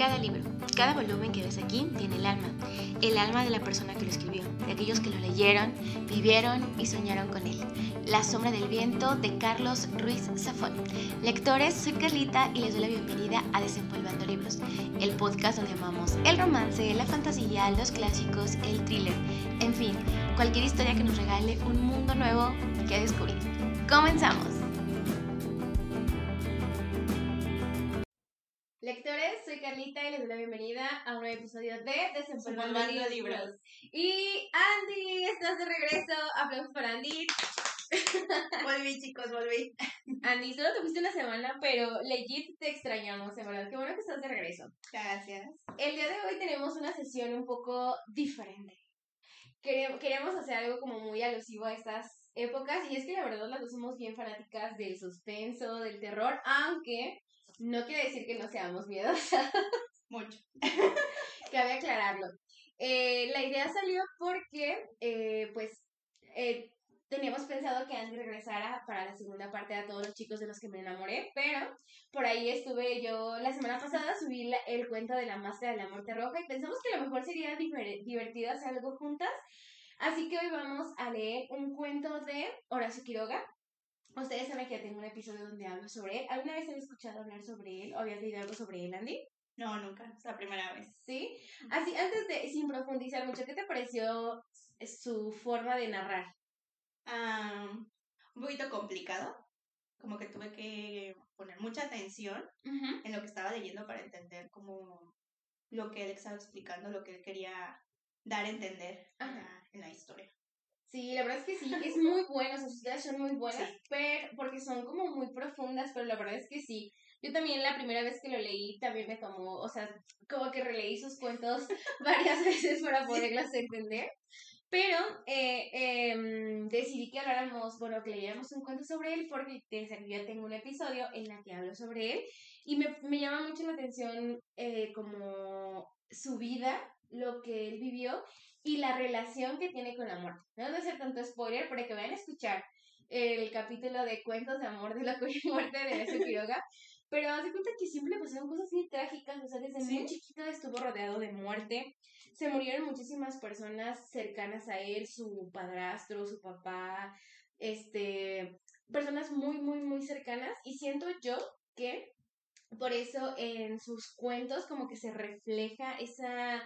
Cada libro, cada volumen que ves aquí tiene el alma, el alma de la persona que lo escribió, de aquellos que lo leyeron, vivieron y soñaron con él. La sombra del viento de Carlos Ruiz Zafón. Lectores, soy Carlita y les doy la bienvenida a Desempolvando Libros, el podcast donde amamos el romance, la fantasía, los clásicos, el thriller, en fin, cualquier historia que nos regale un mundo nuevo que descubrir. ¡Comenzamos! Les doy la bienvenida a un nuevo episodio de Desempolvando Libros. Libros. Y Andy, estás de regreso. Aplausos para Andy. Volví, chicos, volví. Andy, solo te fuiste una semana, pero legit te extrañamos, en verdad. Qué bueno que estás de regreso. Gracias. El día de hoy tenemos una sesión un poco diferente. Queremos hacer algo como muy alusivo a estas épocas y es que la verdad las dos somos bien fanáticas del suspenso, del terror, aunque no quiere decir que no seamos miedosas, Mucho. cabe aclararlo. Eh, la idea salió porque, eh, pues, eh, teníamos pensado que Andy regresara para la segunda parte a todos los chicos de los que me enamoré, pero por ahí estuve yo, la semana pasada subí la- el cuento de la máscara de la muerte roja y pensamos que a lo mejor sería diver- divertido hacer algo juntas, así que hoy vamos a leer un cuento de Horacio Quiroga. Ustedes saben que ya tengo un episodio donde hablo sobre él. ¿Alguna vez han escuchado hablar sobre él o habías leído algo sobre él, Andy? No, nunca. Es la primera vez. ¿Sí? Así, antes de, sin profundizar mucho, ¿qué te pareció su forma de narrar? Ah, un poquito complicado. Como que tuve que poner mucha atención en lo que estaba leyendo para entender como lo que él estaba explicando, lo que él quería dar a entender en la, en la historia. Sí, la verdad es que sí, es muy bueno, sus historias son muy buenas, Sí. pero, porque son como muy profundas, pero la verdad es que sí. Yo también la primera vez que lo leí también me tomó, o sea, como que releí sus cuentos varias veces para poderlas entender. Pero eh, em, decidí que habláramos, bueno, que leyéramos un cuento sobre él porque ya tengo un episodio en la que hablo sobre él y me, me llama mucho la atención eh, como su vida, lo que él vivió y la relación que tiene con la muerte. No voy a hacer tanto spoiler para que vayan a escuchar el capítulo de Cuentos de Amor de la Muerte de Horacio Quiroga. Pero haz de cuenta que siempre le pasaron cosas muy trágicas, o sea, desde muy chiquito estuvo rodeado de muerte. Se murieron muchísimas personas cercanas a él, su padrastro, su papá, este, personas muy, muy, muy cercanas. Y siento yo que por eso en sus cuentos como que se refleja esa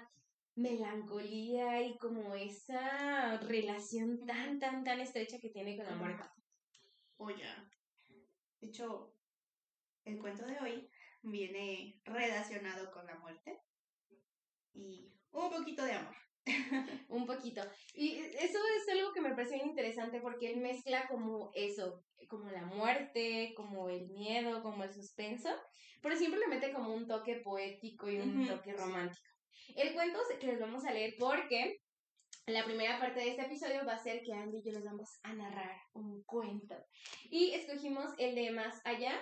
melancolía y como esa relación tan, tan, tan estrecha que tiene con la muerte. Oye. De hecho, el cuento de hoy viene relacionado con la muerte y un poquito de amor. Un poquito. Y eso es algo que me parece bien interesante porque él mezcla como eso, como la muerte, como el miedo, como el suspenso, pero siempre le mete como un toque poético y un toque romántico. El cuento que les vamos a leer porque la primera parte de este episodio va a ser que Andy y yo les vamos a narrar un cuento. Y escogimos el de Más Allá.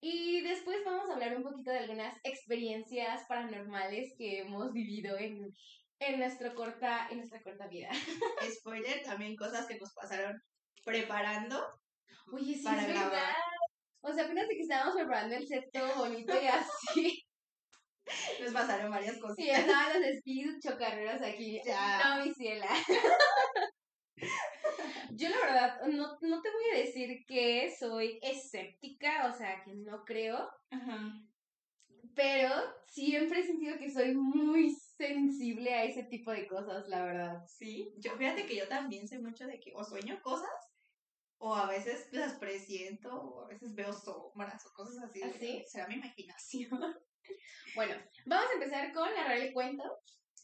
Y después vamos a hablar un poquito de algunas experiencias paranormales que hemos vivido en, en, nuestro corta, en nuestra corta vida. Spoiler, también cosas que nos pasaron preparando. Oye, sí, Para es grabar. verdad. O sea, apenas de que estábamos preparando el set todo bonito y así. Nos pasaron varias cosas. Sí, estaban los espíritus chocarreros aquí. Ya. No, mi ciela. Yo la verdad, no, no te voy a decir que soy escéptica, o sea, que no creo, Ajá. pero siempre he sentido que soy muy sensible a ese tipo de cosas, la verdad. Sí, yo fíjate que yo también sé mucho de que o sueño cosas o a veces las presiento o a veces veo sombras o cosas así. ¿Ah, sí? Será mi imaginación. Bueno, vamos a empezar con narrar el cuento.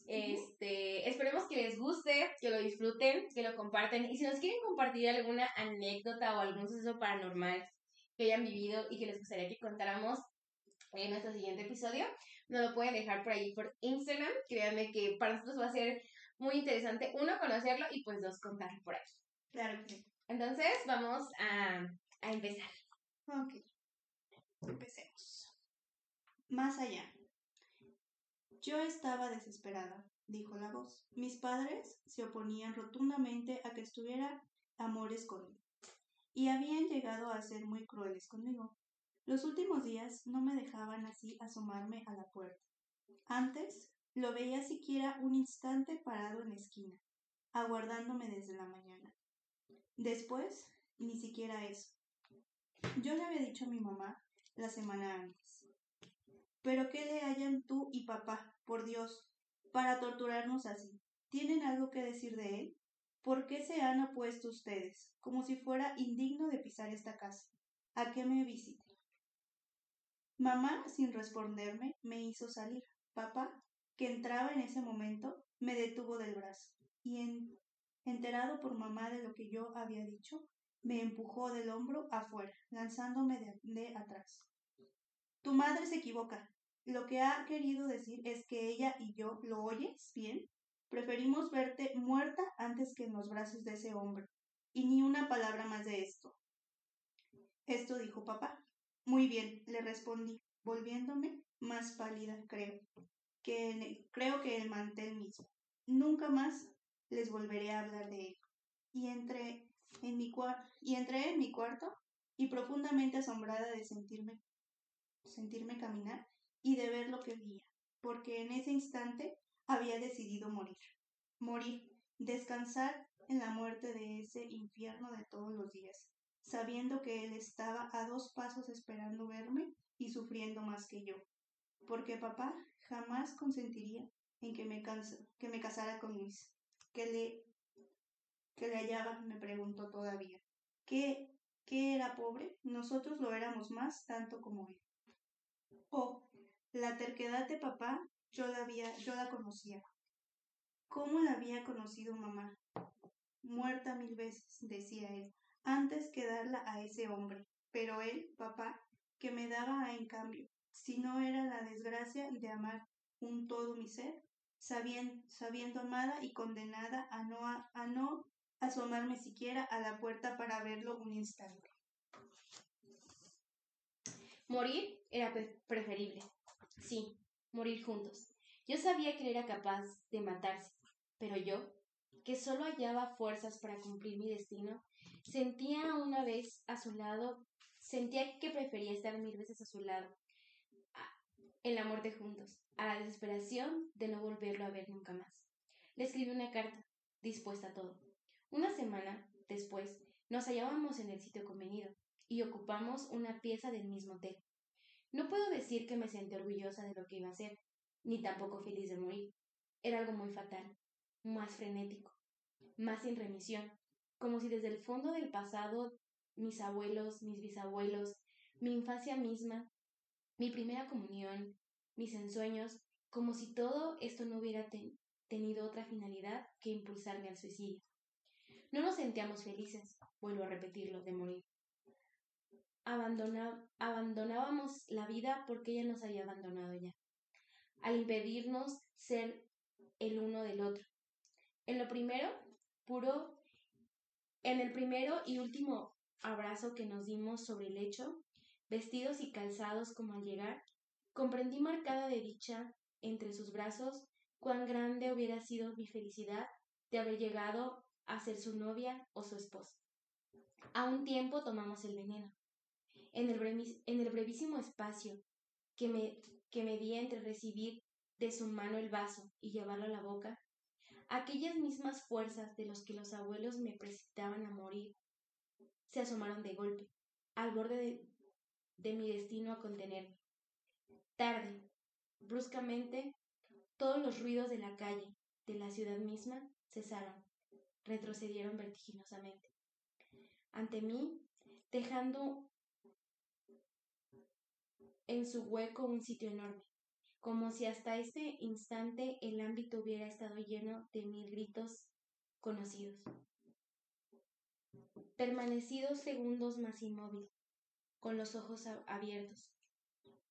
Este, esperemos que les guste, que lo disfruten, que lo comparten. Y si nos quieren compartir alguna anécdota o algún suceso paranormal que hayan vivido y que les gustaría que contáramos en nuestro siguiente episodio, nos lo pueden dejar por ahí por Instagram. Créanme que para nosotros va a ser muy interesante, uno, conocerlo y pues dos, contarlo por ahí. Claro que sí. Entonces, vamos a, a empezar. Ok. Empecemos. Más allá. Yo estaba desesperada, dijo la voz. Mis padres se oponían rotundamente a que estuviera amores conmigo, y habían llegado a ser muy crueles conmigo. Los últimos días no me dejaban así asomarme a la puerta. Antes lo veía siquiera un instante parado en la esquina, aguardándome desde la mañana. Después, ni siquiera eso. Yo le había dicho a mi mamá la semana antes. Pero qué le hayan tú y papá, por Dios, para torturarnos así. ¿Tienen algo que decir de él? ¿Por qué se han opuesto ustedes, como si fuera indigno de pisar esta casa? ¿A qué me visiten? Mamá, sin responderme, me hizo salir. Papá, que entraba en ese momento, me detuvo del brazo y, enterado por mamá de lo que yo había dicho, me empujó del hombro afuera, lanzándome de, de atrás. Tu madre se equivoca. Lo que ha querido decir es que ella y yo, ¿lo oyes bien? Preferimos verte muerta antes que en los brazos de ese hombre. Y ni una palabra más de esto. Esto dijo papá. Muy bien, le respondí, volviéndome más pálida, creo, que creo que el mantel mismo. Nunca más les volveré a hablar de él. Y entré en mi, y entré en mi cuarto y profundamente asombrada de sentirme, sentirme caminar y de ver lo que veía, porque en ese instante había decidido morir. Morir, descansar en la muerte de ese infierno de todos los días, sabiendo que él estaba a dos pasos esperando verme y sufriendo más que yo. Porque papá jamás consentiría en que me, que me casara con Luis, que le, que le hallaba, me preguntó todavía. ¿Qué, ¿Qué era pobre? Nosotros lo éramos más tanto como él. Oh, la terquedad de papá yo la había, yo la conocía. ¿Cómo la había conocido mamá? Muerta mil veces, decía él, antes que darla a ese hombre. Pero él, papá, que me daba en cambio, si no era la desgracia de amar un todo mi ser, sabiendo, amada y condenada a no, a no asomarme siquiera a la puerta para verlo un instante. Morir era preferible. Sí, morir juntos. Yo sabía que él era capaz de matarse, pero yo, que solo hallaba fuerzas para cumplir mi destino, sentía una vez a su lado, sentía que prefería estar mil veces a su lado, en la muerte juntos, a la desesperación de no volverlo a ver nunca más. Le escribí una carta, dispuesta a todo. Una semana después, nos hallábamos en el sitio convenido y ocupamos una pieza del mismo hotel. No puedo decir que me sentí orgullosa de lo que iba a hacer, ni tampoco feliz de morir. Era algo muy fatal, más frenético, más sin remisión, como si desde el fondo del pasado mis abuelos, mis bisabuelos, mi infancia misma, mi primera comunión, mis ensueños, como si todo esto no hubiera tenido otra finalidad que impulsarme al suicidio. No nos sentíamos felices, vuelvo a repetirlo, de morir abandonábamos la vida porque ella nos había abandonado ya, al impedirnos ser el uno del otro. En lo primero, puro, en el primero y último abrazo que nos dimos sobre el lecho, vestidos y calzados como al llegar, comprendí marcada de dicha entre sus brazos cuán grande hubiera sido mi felicidad de haber llegado a ser su novia o su esposa. A un tiempo tomamos el veneno, en el, brevísimo espacio que me, que entre recibir de su mano el vaso y llevarlo a la boca, aquellas mismas fuerzas de los que los abuelos me precipitaban a morir se asomaron de golpe, al borde de, de mi destino a contenerme. Tarde, bruscamente, todos los ruidos de la calle, de la ciudad misma, cesaron, retrocedieron vertiginosamente. Ante mí, dejando en su hueco un sitio enorme, como si hasta ese instante el ámbito hubiera estado lleno de mil gritos conocidos. Permanecí dos segundos más inmóvil, con los ojos abiertos,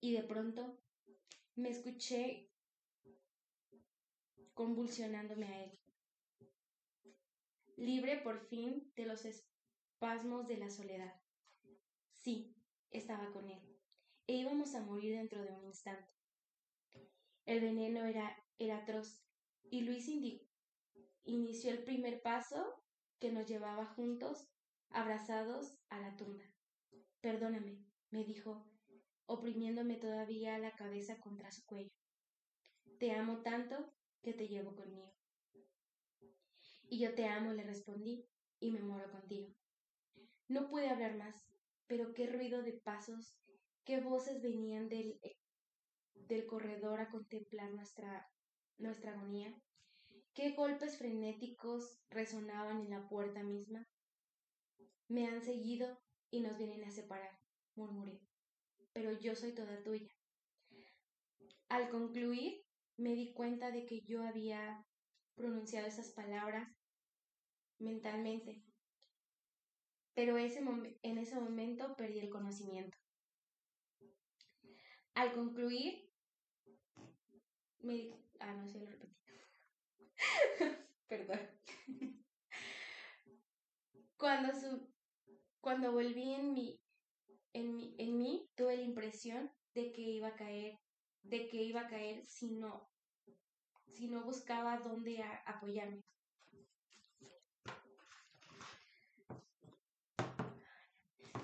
y de pronto me escuché convulsionándome a él, libre por fin de los espasmos de la soledad. Sí, estaba con él e íbamos a morir dentro de un instante. El veneno era, era atroz y Luis inició el primer paso que nos llevaba juntos, abrazados, a la tumba. Perdóname, me dijo, oprimiéndome todavía la cabeza contra su cuello. Te amo tanto que te llevo conmigo. Y yo te amo, le respondí, y me muero contigo. No pude hablar más, pero qué ruido de pasos, qué voces venían del, eh, del corredor a contemplar nuestra, nuestra agonía, qué golpes frenéticos resonaban en la puerta misma. Me han seguido y nos vienen a separar, murmuré, pero yo soy toda tuya. Al concluir, me di cuenta de que yo había pronunciado esas palabras mentalmente, pero en ese momento perdí el conocimiento. Al concluir, me... Ah, no, sí lo repetí. Perdón. Cuando, su... Cuando volví en mí, en, mí, en mí, tuve la impresión de que iba a caer, de que iba a caer si no, si no buscaba dónde apoyarme.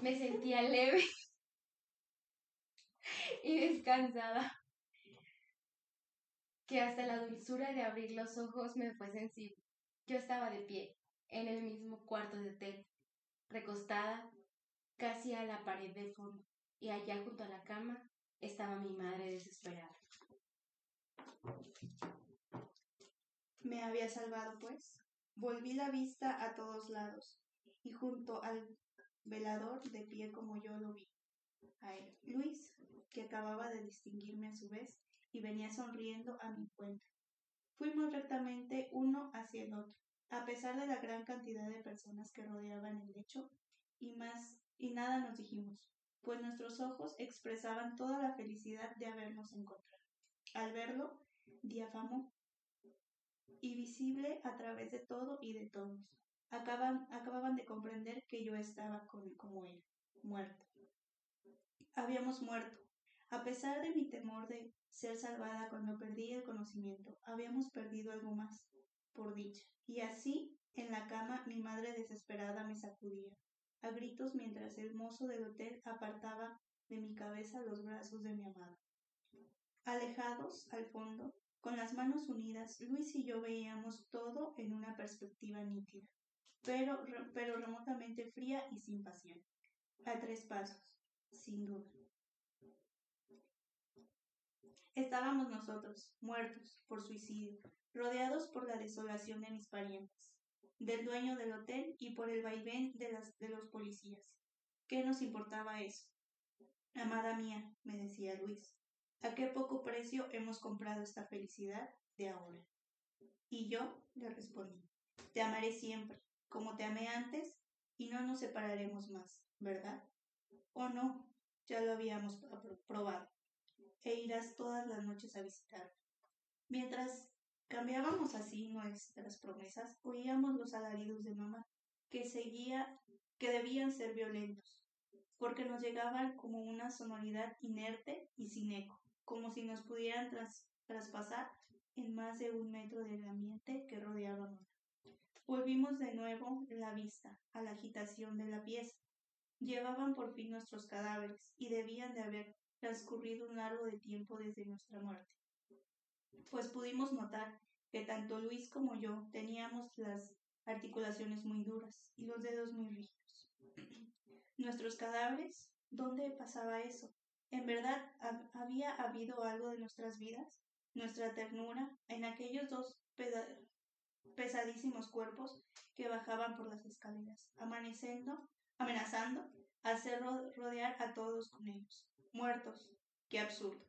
Me sentía leve y descansada, que hasta la dulzura de abrir los ojos me fue sensible. Yo estaba de pie, en el mismo cuarto de hotel, recostada casi a la pared del fondo, y allá junto a la cama estaba mi madre desesperada. Me había salvado, pues. Volví la vista a todos lados, y junto al velador de pie como yo lo vi. A él, Luis, que acababa de distinguirme a su vez, y venía sonriendo a mi encuentro. Fuimos rectamente uno hacia el otro, a pesar de la gran cantidad de personas que rodeaban el lecho, y más, y nada nos dijimos, pues nuestros ojos expresaban toda la felicidad de habernos encontrado. Al verlo, diafamó, y visible a través de todo y de todos. Acaban, acababan de comprender que yo estaba con, como él, muerto. Habíamos muerto. A pesar de mi temor de ser salvada cuando perdí el conocimiento, habíamos perdido algo más, por dicha. Y así, en la cama, mi madre desesperada me sacudía, a gritos mientras el mozo del hotel apartaba de mi cabeza los brazos de mi amado. Alejados, al fondo, con las manos unidas, Luis y yo veíamos todo en una perspectiva nítida pero, pero remotamente fría y sin pasión. A tres pasos, sin duda. Estábamos nosotros, muertos por suicidio, rodeados por la desolación de mis parientes, del dueño del hotel y por el vaivén de, de los policías. ¿Qué nos importaba eso? Amada mía, me decía Luis, ¿a qué poco precio hemos comprado esta felicidad de ahora? Y yo le respondí, te amaré siempre, como te amé antes, y no nos separaremos más, ¿verdad? ¿O no? Ya lo habíamos probado. E irás todas las noches a visitarme. Mientras cambiábamos así nuestras promesas, oíamos los alaridos de mamá, que seguía, que debían ser violentos, porque nos llegaban como una sonoridad inerte y sin eco, como si nos pudieran traspasar en más de un metro del ambiente que rodeábamos. Volvimos de nuevo la vista a la agitación de la pieza. Llevaban por fin nuestros cadáveres y debían de haber transcurrido un largo de tiempo desde nuestra muerte. Pues pudimos notar que tanto Luis como yo teníamos las articulaciones muy duras y los dedos muy rígidos. Nuestros cadáveres, ¿dónde pasaba eso? ¿En verdad había habido algo de nuestras vidas? Nuestra ternura en aquellos dos pesadísimos cuerpos que bajaban por las escaleras, amaneciendo, amenazando hacer rodear a todos con ellos. Muertos. Qué absurdo.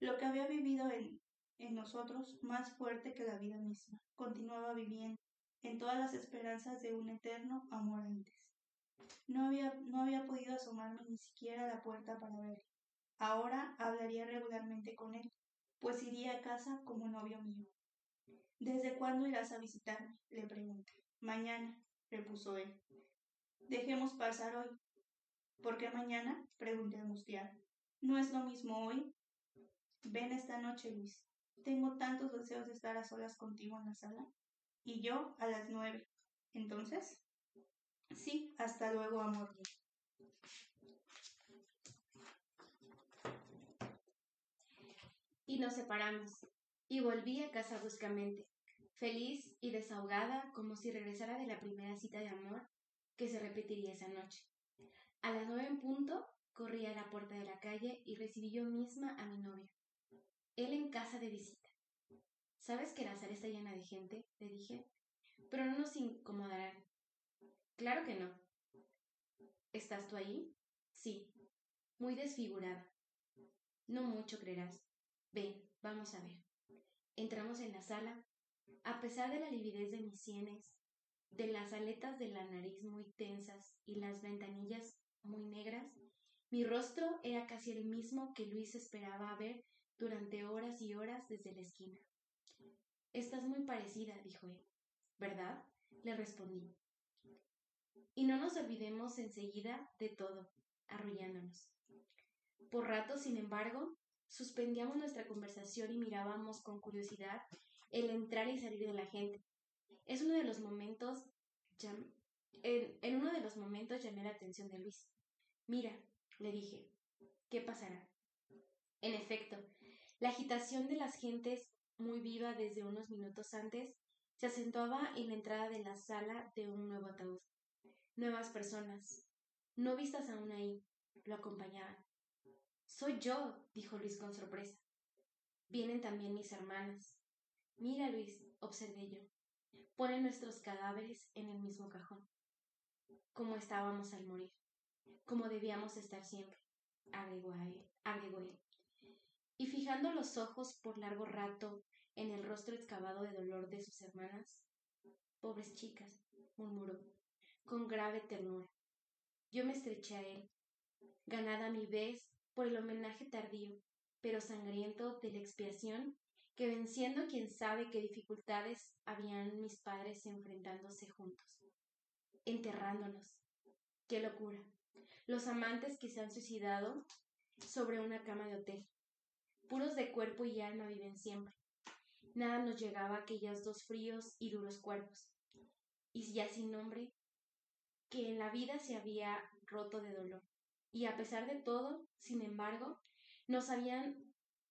Lo que había vivido en, en nosotros, más fuerte que la vida misma, continuaba viviendo en todas las esperanzas de un eterno amor antes. No había, no había podido asomarme ni siquiera a la puerta para verlo. Ahora hablaría regularmente con él, pues iría a casa como novio mío. ¿Desde cuándo irás a visitarme? le pregunté. Mañana, repuso él. Dejemos pasar hoy. ¿Por qué mañana? pregunté angustiada. ¿No es lo mismo hoy? Ven esta noche, Luis. Tengo tantos deseos de estar a solas contigo en la sala. Y yo a las nueve. ¿Entonces? Sí, hasta luego, amor. Y nos separamos y volví a casa bruscamente, feliz y desahogada como si regresara de la primera cita de amor que se repetiría esa noche. A las nueve en punto corrí a la puerta de la calle y recibí yo misma a mi novio. Él en casa de visita. ¿Sabes que la sala está llena de gente? le dije. Pero no nos incomodarán. Claro que no. ¿Estás tú ahí? Sí. Muy desfigurada. No mucho creerás. Ven, vamos a ver. Entramos en la sala. A pesar de la lividez de mis sienes, de las aletas de la nariz muy tensas y las ventanillas muy negras, mi rostro era casi el mismo que Luis esperaba ver durante horas y horas desde la esquina. Estás muy parecida, dijo él. ¿Verdad? le respondí. Y no nos olvidemos enseguida de todo, arrullándonos. Por rato, sin embargo, suspendíamos nuestra conversación y mirábamos con curiosidad el entrar y salir de la gente. Es uno de los momentos, en, en uno de los momentos llamé la atención de Luis. Mira, le dije, ¿qué pasará? En efecto, la agitación de las gentes, muy viva desde unos minutos antes, se acentuaba en la entrada de la sala de un nuevo ataúd. Nuevas personas, no vistas aún ahí, lo acompañaban. Soy yo, dijo Luis con sorpresa. Vienen también mis hermanas. Mira, Luis, observé yo. Ponen nuestros cadáveres en el mismo cajón, como estábamos al morir, como debíamos estar siempre, agregó, él, agregó él. Y fijando los ojos por largo rato en el rostro excavado de dolor de sus hermanas, pobres chicas, murmuró, con grave ternura. Yo me estreché a él, ganada mi vez por el homenaje tardío, pero sangriento de la expiación, que venciendo quién sabe qué dificultades habían mis padres enfrentándose juntos, enterrándonos. ¡Qué locura! Los amantes que se han suicidado sobre una cama de hotel, puros de cuerpo y alma viven siempre. Nada nos llegaba a aquellos dos fríos y duros cuerpos, y ya sin nombre, que en la vida se había roto de dolor y a pesar de todo, sin embargo, nos habían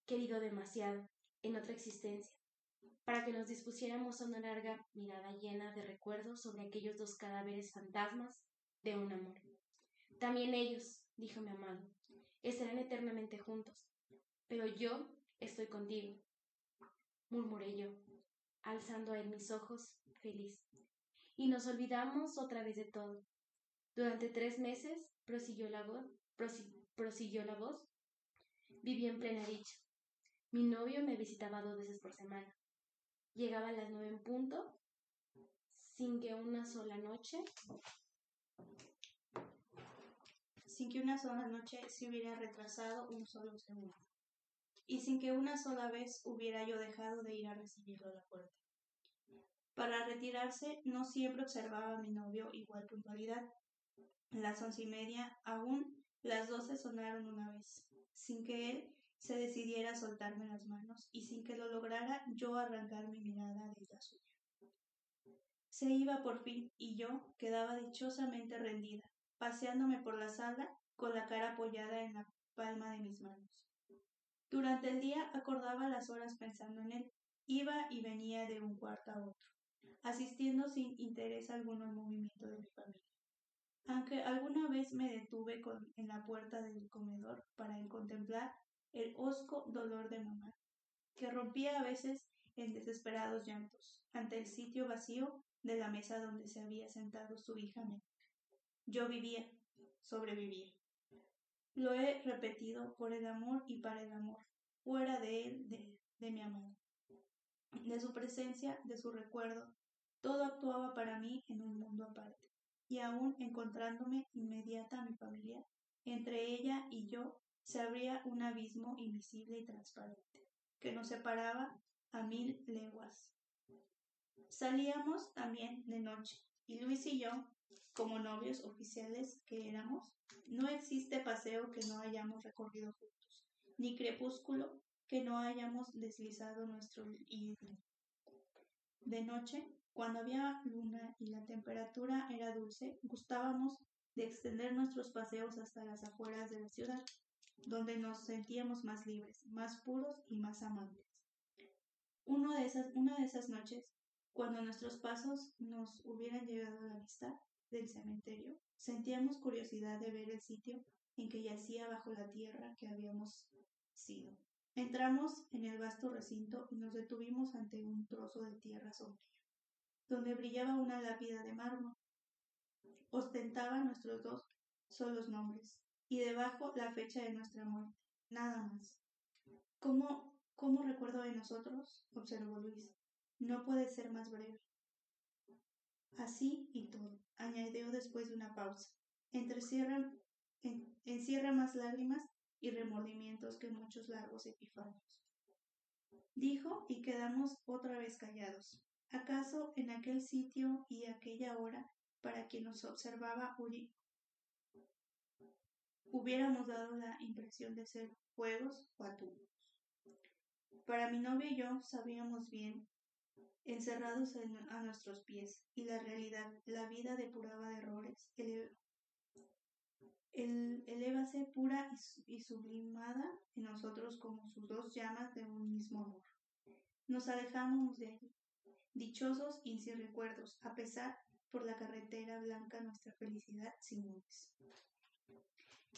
querido demasiado en otra existencia, para que nos dispusiéramos a una larga mirada llena de recuerdos sobre aquellos dos cadáveres fantasmas de un amor. También ellos, dijo mi amado, estarán eternamente juntos, pero yo estoy contigo, murmuré yo, alzando a él mis ojos, feliz. Y nos olvidamos otra vez de todo. Durante tres meses prosiguió la voz, prosiguió la voz, viví en plena dicha. Mi novio me visitaba dos veces por semana. Llegaba a las nueve en punto, sin que una sola noche, sin que una sola noche se hubiera retrasado un solo segundo, y sin que una sola vez hubiera yo dejado de ir a recibirlo a la puerta. Para retirarse no siempre observaba a mi novio igual puntualidad, las once y media, aún las doce sonaron una vez, sin que él se decidiera a soltarme las manos y sin que lo lograra yo arrancar mi mirada de la suya. Se iba por fin y yo quedaba dichosamente rendida, paseándome por la sala con la cara apoyada en la palma de mis manos. Durante el día acordaba las horas pensando en él, iba y venía de un cuarto a otro, asistiendo sin interés alguno al movimiento de mi familia aunque alguna vez me detuve en la puerta del comedor para contemplar el hosco dolor de mamá, que rompía a veces en desesperados llantos ante el sitio vacío de la mesa donde se había sentado su hija Yo vivía, sobrevivía. Lo he repetido por el amor y para el amor, fuera de él, de, de mi amor. De su presencia, de su recuerdo, todo actuaba para mí en un mundo aparte y aún encontrándome inmediata a mi familia, entre ella y yo se abría un abismo invisible y transparente, que nos separaba a mil leguas. Salíamos también de noche, y Luis y yo, como novios oficiales que éramos, no existe paseo que no hayamos recorrido juntos, ni crepúsculo que no hayamos deslizado nuestro hilo. De noche cuando había luna y la temperatura era dulce, gustábamos de extender nuestros paseos hasta las afueras de la ciudad, donde nos sentíamos más libres, más puros y más amantes. Uno de esas, una de esas noches, cuando nuestros pasos nos hubieran llegado a la vista del cementerio, sentíamos curiosidad de ver el sitio en que yacía bajo la tierra que habíamos sido. Entramos en el vasto recinto y nos detuvimos ante un trozo de tierra sombría, donde brillaba una lápida de mármol. Ostentaba nuestros dos solos nombres, y debajo la fecha de nuestra muerte, nada más. ¿Cómo, cómo recuerdo de nosotros? observó Luis. No puede ser más breve. Así y todo, añadió después de una pausa. Encierra más lágrimas y remordimientos que muchos largos epifanios. Dijo y quedamos otra vez callados. ¿Acaso en aquel sitio y aquella hora, para quien nos observaba, hubiéramos dado la impresión de ser juegos o atunos? Para mi novia y yo sabíamos bien, encerrados a nuestros pies, y la realidad, la vida depuraba de errores, el, elévase pura y, sublimada en nosotros como sus dos llamas de un mismo amor. Nos alejamos de allí, dichosos y sin recuerdos, a pesar por la carretera blanca nuestra felicidad sin nubes.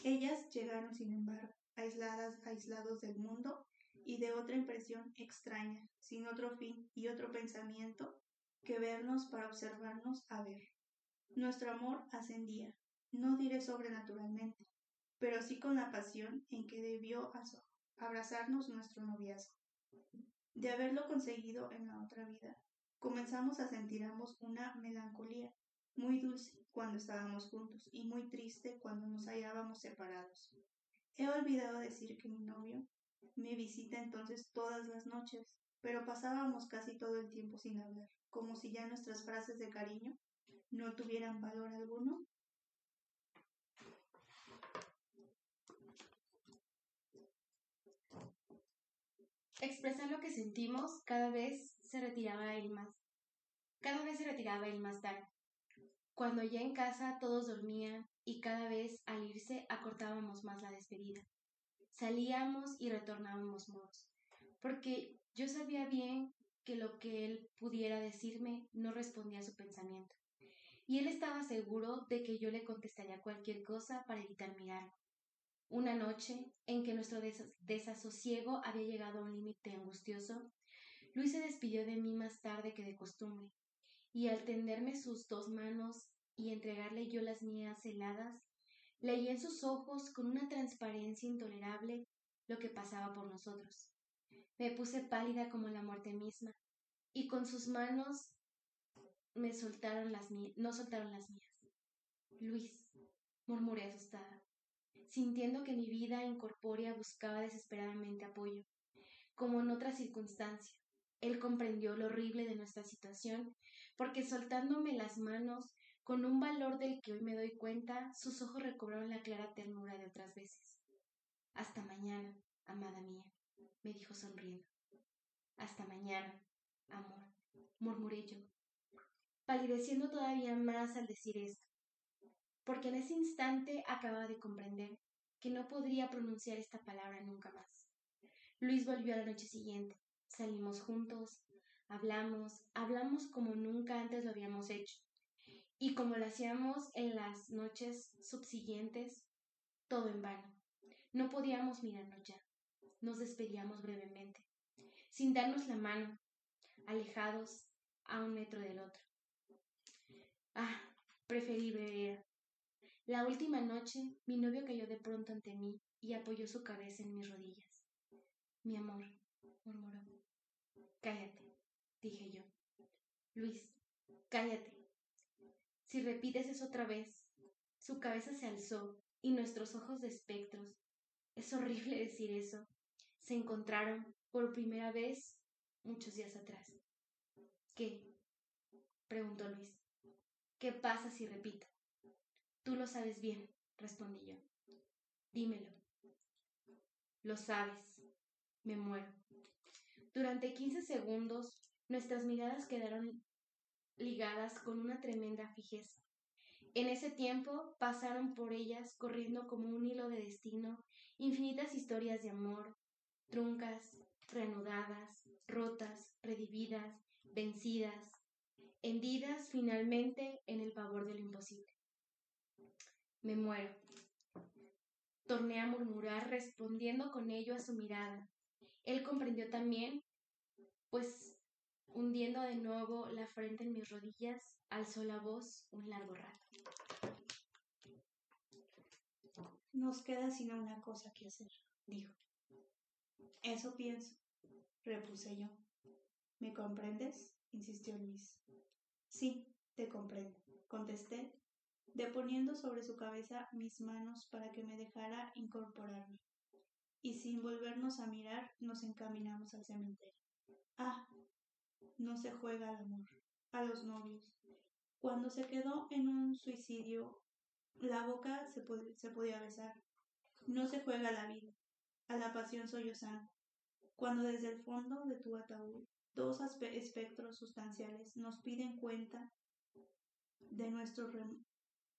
Ellas llegaron, sin embargo, aisladas, aislados del mundo y de otra impresión extraña, sin otro fin y otro pensamiento que vernos para observarnos a ver. Nuestro amor ascendía, no diré sobrenaturalmente, pero sí con la pasión en que debió abrazarnos nuestro noviazgo. De haberlo conseguido en la otra vida, comenzamos a sentir una melancolía muy dulce cuando estábamos juntos y muy triste cuando nos hallábamos separados. He olvidado decir que mi novio me visita entonces todas las noches, pero pasábamos casi todo el tiempo sin hablar, como si ya nuestras frases de cariño no tuvieran valor alguno Expresar lo que sentimos cada vez se retiraba él más. Cada vez se retiraba él más tarde. Cuando ya en casa todos dormían y cada vez al irse acortábamos más la despedida. Salíamos y retornábamos modos, porque yo sabía bien que lo que él pudiera decirme no respondía a su pensamiento, y él estaba seguro de que yo le contestaría cualquier cosa para evitar mirarlo. Una noche, en que nuestro desasosiego había llegado a un límite angustioso, Luis se despidió de mí más tarde que de costumbre, y al tenderme sus dos manos y entregarle yo las mías heladas, leí en sus ojos con una transparencia intolerable lo que pasaba por nosotros. Me puse pálida como la muerte misma, y con sus manos me soltaron las mías, no soltaron las mías. Luis, murmuré asustada sintiendo que mi vida incorpórea buscaba desesperadamente apoyo. Como en otra circunstancia, él comprendió lo horrible de nuestra situación, porque soltándome las manos, con un valor del que hoy me doy cuenta, sus ojos recobraron la clara ternura de otras veces. Hasta mañana, amada mía, me dijo sonriendo. Hasta mañana, amor, murmuré yo, palideciendo todavía más al decir esto porque en ese instante acababa de comprender que no podría pronunciar esta palabra nunca más. Luis volvió a la noche siguiente. Salimos juntos, hablamos, hablamos como nunca antes lo habíamos hecho. Y como lo hacíamos en las noches subsiguientes, todo en vano. No podíamos mirarnos ya. Nos despedíamos brevemente, sin darnos la mano, alejados a un metro del otro. Ah, preferible era la última noche, mi novio cayó de pronto ante mí y apoyó su cabeza en mis rodillas. Mi amor, murmuró. Cállate, dije yo. Luis, cállate. Si repites eso otra vez. Su cabeza se alzó y nuestros ojos de espectros, es horrible decir eso, se encontraron por primera vez muchos días atrás. ¿Qué? preguntó Luis. ¿Qué pasa si repito? Tú lo sabes bien, respondí yo. Dímelo. Lo sabes. Me muero. Durante quince segundos nuestras miradas quedaron ligadas con una tremenda fijeza. En ese tiempo pasaron por ellas, corriendo como un hilo de destino, infinitas historias de amor, truncas, reanudadas, rotas, redividas, vencidas, hendidas finalmente en el pavor de lo imposible. Me muero. Torné a murmurar respondiendo con ello a su mirada. Él comprendió también, pues hundiendo de nuevo la frente en mis rodillas, alzó la voz un largo rato. Nos queda sino una cosa que hacer, dijo. Eso pienso, repuse yo. ¿Me comprendes? insistió Luis. Sí, te comprendo, contesté, deponiendo sobre su cabeza mis manos para que me dejara incorporarme. Y sin volvernos a mirar, nos encaminamos al cementerio. Ah, no se juega al amor, a los novios. Cuando se quedó en un suicidio, la boca se, podía besar. No se juega a la vida, a la pasión sollozante. Cuando desde el fondo de tu ataúd dos espectros sustanciales nos piden cuenta de nuestro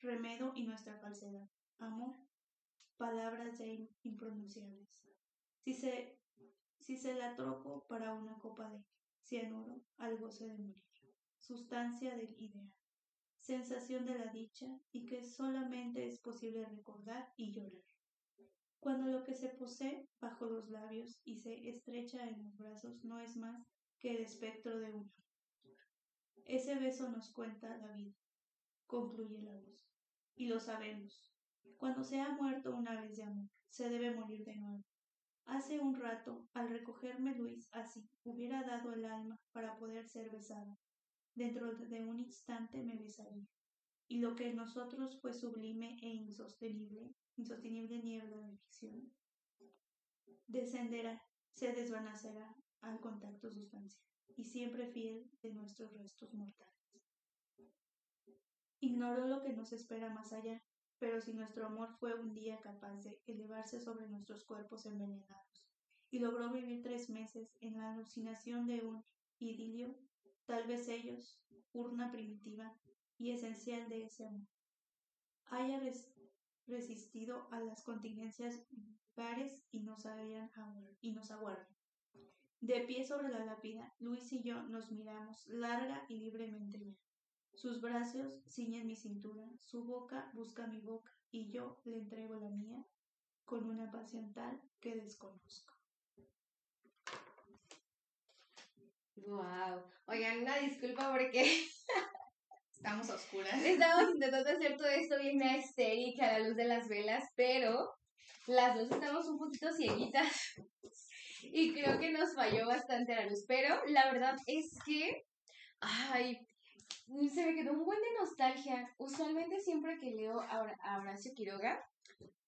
remedo y nuestra falsedad. Amor, palabras ya impronunciables. Si se, si se la troco para una copa de cianuro al goce de morir, sustancia del ideal, sensación de la dicha y que solamente es posible recordar y llorar. Cuando lo que se posee bajo los labios y se estrecha en los brazos no es más que el espectro de uno. Ese beso nos cuenta la vida, concluye la voz. Y lo sabemos. Cuando se ha muerto una vez de amor, se debe morir de nuevo. Hace un rato, al recogerme Luis así, hubiera dado el alma para poder ser besada. Dentro de un instante me besaría. Y lo que en nosotros fue sublime e insostenible, insostenible niebla de ficción, descenderá, se desvanecerá al contacto sustancial y siempre fiel de nuestros restos mortales. Ignoro lo que nos espera más allá, pero si nuestro amor fue un día capaz de elevarse sobre nuestros cuerpos envenenados y logró vivir tres meses en la alucinación de un idilio, tal vez ellos, urna primitiva y esencial de ese amor, haya resistido a las contingencias bares y nos, y nos aguarden. De pie sobre la lápida, Luis y yo nos miramos larga y libremente ya. Sus brazos ciñen mi cintura, su boca busca mi boca y yo le entrego la mía con una pasión tal que desconozco. Wow. Oigan, una disculpa porque estamos oscuras. Estamos intentando hacer todo esto bien estéril a la luz de las velas, pero las dos estamos un poquito cieguitas y creo que nos falló bastante la luz. Pero la verdad es que, ay, se me quedó un buen de nostalgia. Usualmente siempre que leo a Horacio Quiroga,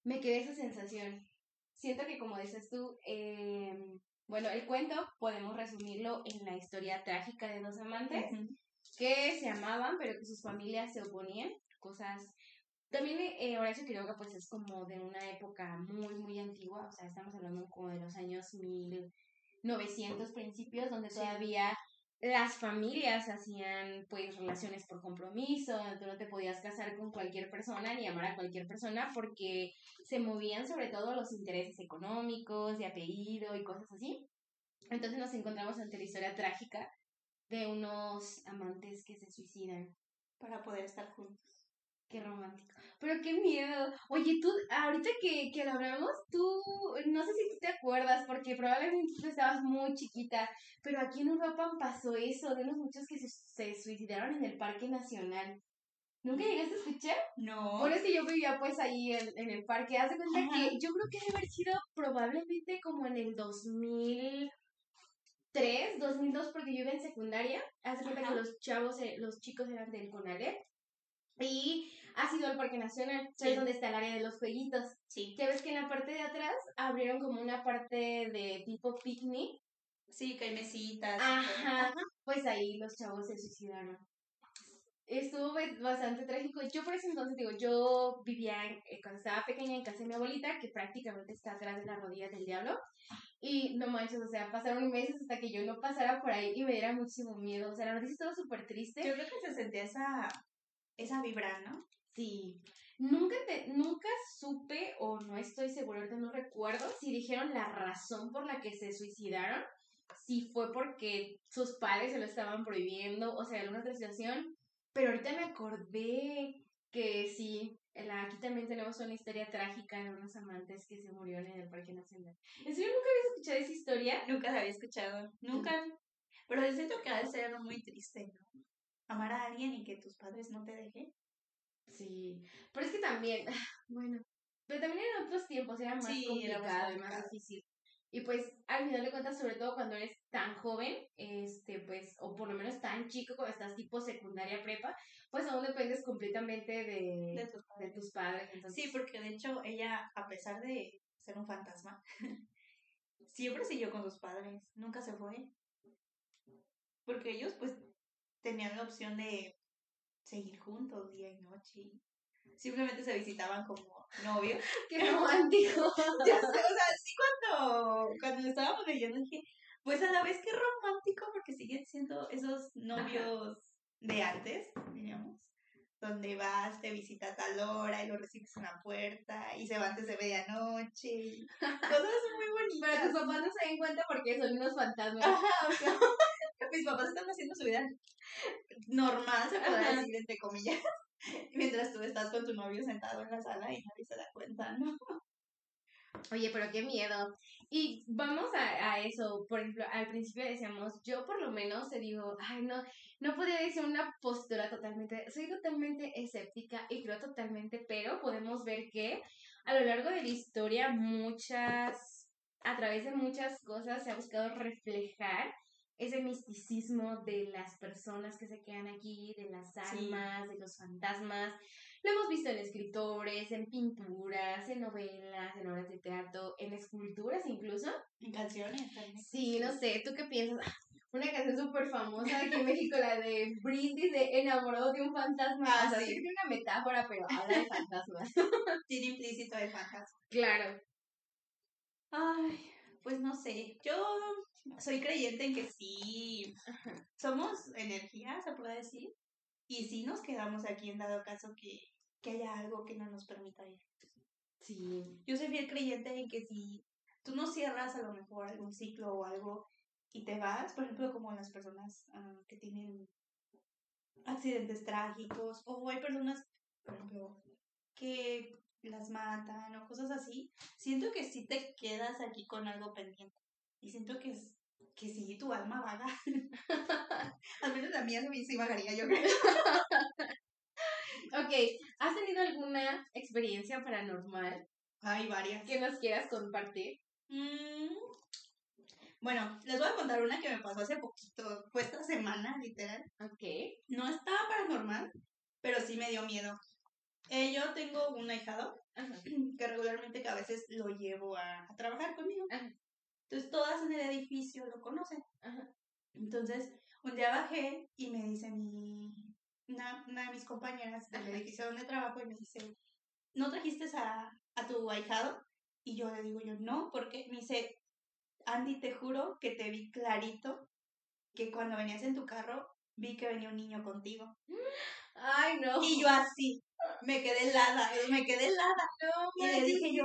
me quedé esa sensación. Siento que como dices tú, em, bueno, el cuento podemos resumirlo en la historia trágica de dos amantes que se amaban, pero que sus familias se oponían, cosas también eh, Horacio Quiroga pues es como de una época muy, muy antigua, o sea, estamos hablando como de los años 1900 principios, donde todavía las familias hacían pues relaciones por compromiso, tú no te podías casar con cualquier persona ni amar a cualquier persona porque se movían sobre todo los intereses económicos, de apellido y cosas así. Entonces nos encontramos ante la historia trágica de unos amantes que se suicidan para poder estar juntos. Qué romántico. Pero qué miedo. Oye, tú, ahorita que, que lo hablamos, tú, no sé si tú te acuerdas, porque probablemente tú estabas muy chiquita, pero aquí en Europa pasó eso, de unos muchos que se, se suicidaron en el Parque Nacional. ¿Nunca llegaste a escuchar? No. Por eso que yo vivía pues ahí en, el parque. Haz de cuenta que yo creo que debe haber sido probablemente como en el 2003, 2002, porque yo iba en secundaria. Haz de cuenta que los chavos, eh, los chicos eran del CONALEP. Y ha sido el Parque Nacional, es donde está el área de los jueguitos. Sí. Ya ves que en la parte de atrás abrieron como una parte de tipo picnic. Sí, que hay mesitas. Ajá. Pues ahí los chavos se suicidaron. Estuvo bastante trágico. Yo por ese entonces digo, yo vivía eh, cuando estaba pequeña en casa de mi abuelita, que prácticamente está atrás de la rodilla del diablo. Y no manches, o sea, pasaron meses hasta que yo no pasara por ahí y me diera muchísimo miedo. O sea, la noticia estaba súper triste. Yo creo que se sentía esa, esa vibra, ¿no? Sí. Nunca, te, nunca supe, o no estoy segura, ahorita no recuerdo, si dijeron la razón por la que se suicidaron. si fue porque sus padres se lo estaban prohibiendo, o sea, alguna otra situación, pero ahorita me acordé que sí, aquí también tenemos una historia trágica de unos amantes que se murieron en el Parque Nacional. ¿En serio nunca habías escuchado esa historia? Nunca la había escuchado, nunca. Pero siento que ha de ser muy triste, ¿no? Amar a alguien y que tus padres no te dejen. Sí, pero es que también, bueno, pero también en otros tiempos era más complicado y más difícil. Y pues al final de cuentas, sobre todo cuando eres tan joven, este, pues, o por lo menos tan chico cuando estás tipo secundaria prepa, pues aún dependes completamente de, de, tus, padres. Sí, porque de hecho ella, a pesar de ser un fantasma, siempre siguió con sus padres, nunca se fue. Porque ellos pues tenían la opción de seguir juntos día y noche. Simplemente se visitaban como novios. ¡Qué romántico! ya sé, o sea, sí cuando, cuando lo estábamos leyendo dije, pues a la vez que romántico porque siguen siendo esos novios de antes, digamos, donde vas, te visita a tal hora y lo recibes en la puerta y se va antes de medianoche. Cosas muy bonitas. Pero tus papás no se den cuenta porque son unos fantasmas. Ajá, o sea, mis papás están haciendo su vida normal, se podrá decir, entre comillas, mientras tú estás con tu novio sentado en la sala y nadie se da cuenta, ¿no? Oye, pero qué miedo. Y vamos a, a, eso, por ejemplo, al principio decíamos, yo por lo menos te digo, ay, no, no podría decir una postura totalmente, soy totalmente escéptica y creo totalmente, pero podemos ver que a lo largo de la historia muchas, a través de muchas cosas se ha buscado reflejar ese misticismo de las personas que se quedan aquí, de las almas, de los fantasmas. Lo hemos visto en escritores, en pinturas, en novelas, en obras de teatro, en esculturas incluso. En canciones también. Sí, no sé, ¿tú qué piensas? Ah, una canción súper famosa aquí en México, la de Brindis de Enamorado de un fantasma. Ah, o sea, sí. tiene una metáfora, pero habla de fantasmas. Tiene implícito de fantasma. Claro. Ay, pues no sé. Yo soy creyente en que sí somos energía, se puede decir, y sí nos quedamos aquí en dado caso que, que haya algo que no nos permita ir. Sí. Yo soy fiel creyente en que si tú no cierras a lo mejor algún ciclo o algo y te vas, por ejemplo, como las personas ah, que tienen accidentes trágicos, o hay personas, por ejemplo, que las matan o cosas así, siento que sí te quedas aquí con algo pendiente. Y siento que es que sí, tu alma vaga. Al menos la mía sí vagaría, yo creo. ok, ¿has tenido alguna experiencia paranormal? Hay varias. ¿Que nos quieras compartir? Mm, bueno, les voy a contar una que me pasó hace poquito. Fue esta semana, literal. Ok. No estaba paranormal, pero sí me dio miedo. Eh, yo tengo un ahijado que regularmente que a veces lo llevo a, trabajar conmigo. Entonces todas en el edificio lo conocen. Entonces, un día bajé y me dice mi, una, una de mis compañeras del edificio donde trabajo y me dice, ¿no trajiste a, a tu ahijado? Y yo le digo yo, no, porque me dice, Andy, te juro que te vi clarito que cuando venías en tu carro vi que venía un niño contigo. Ay, no. Y yo así, me quedé helada, me quedé helada. No, y le dije yo,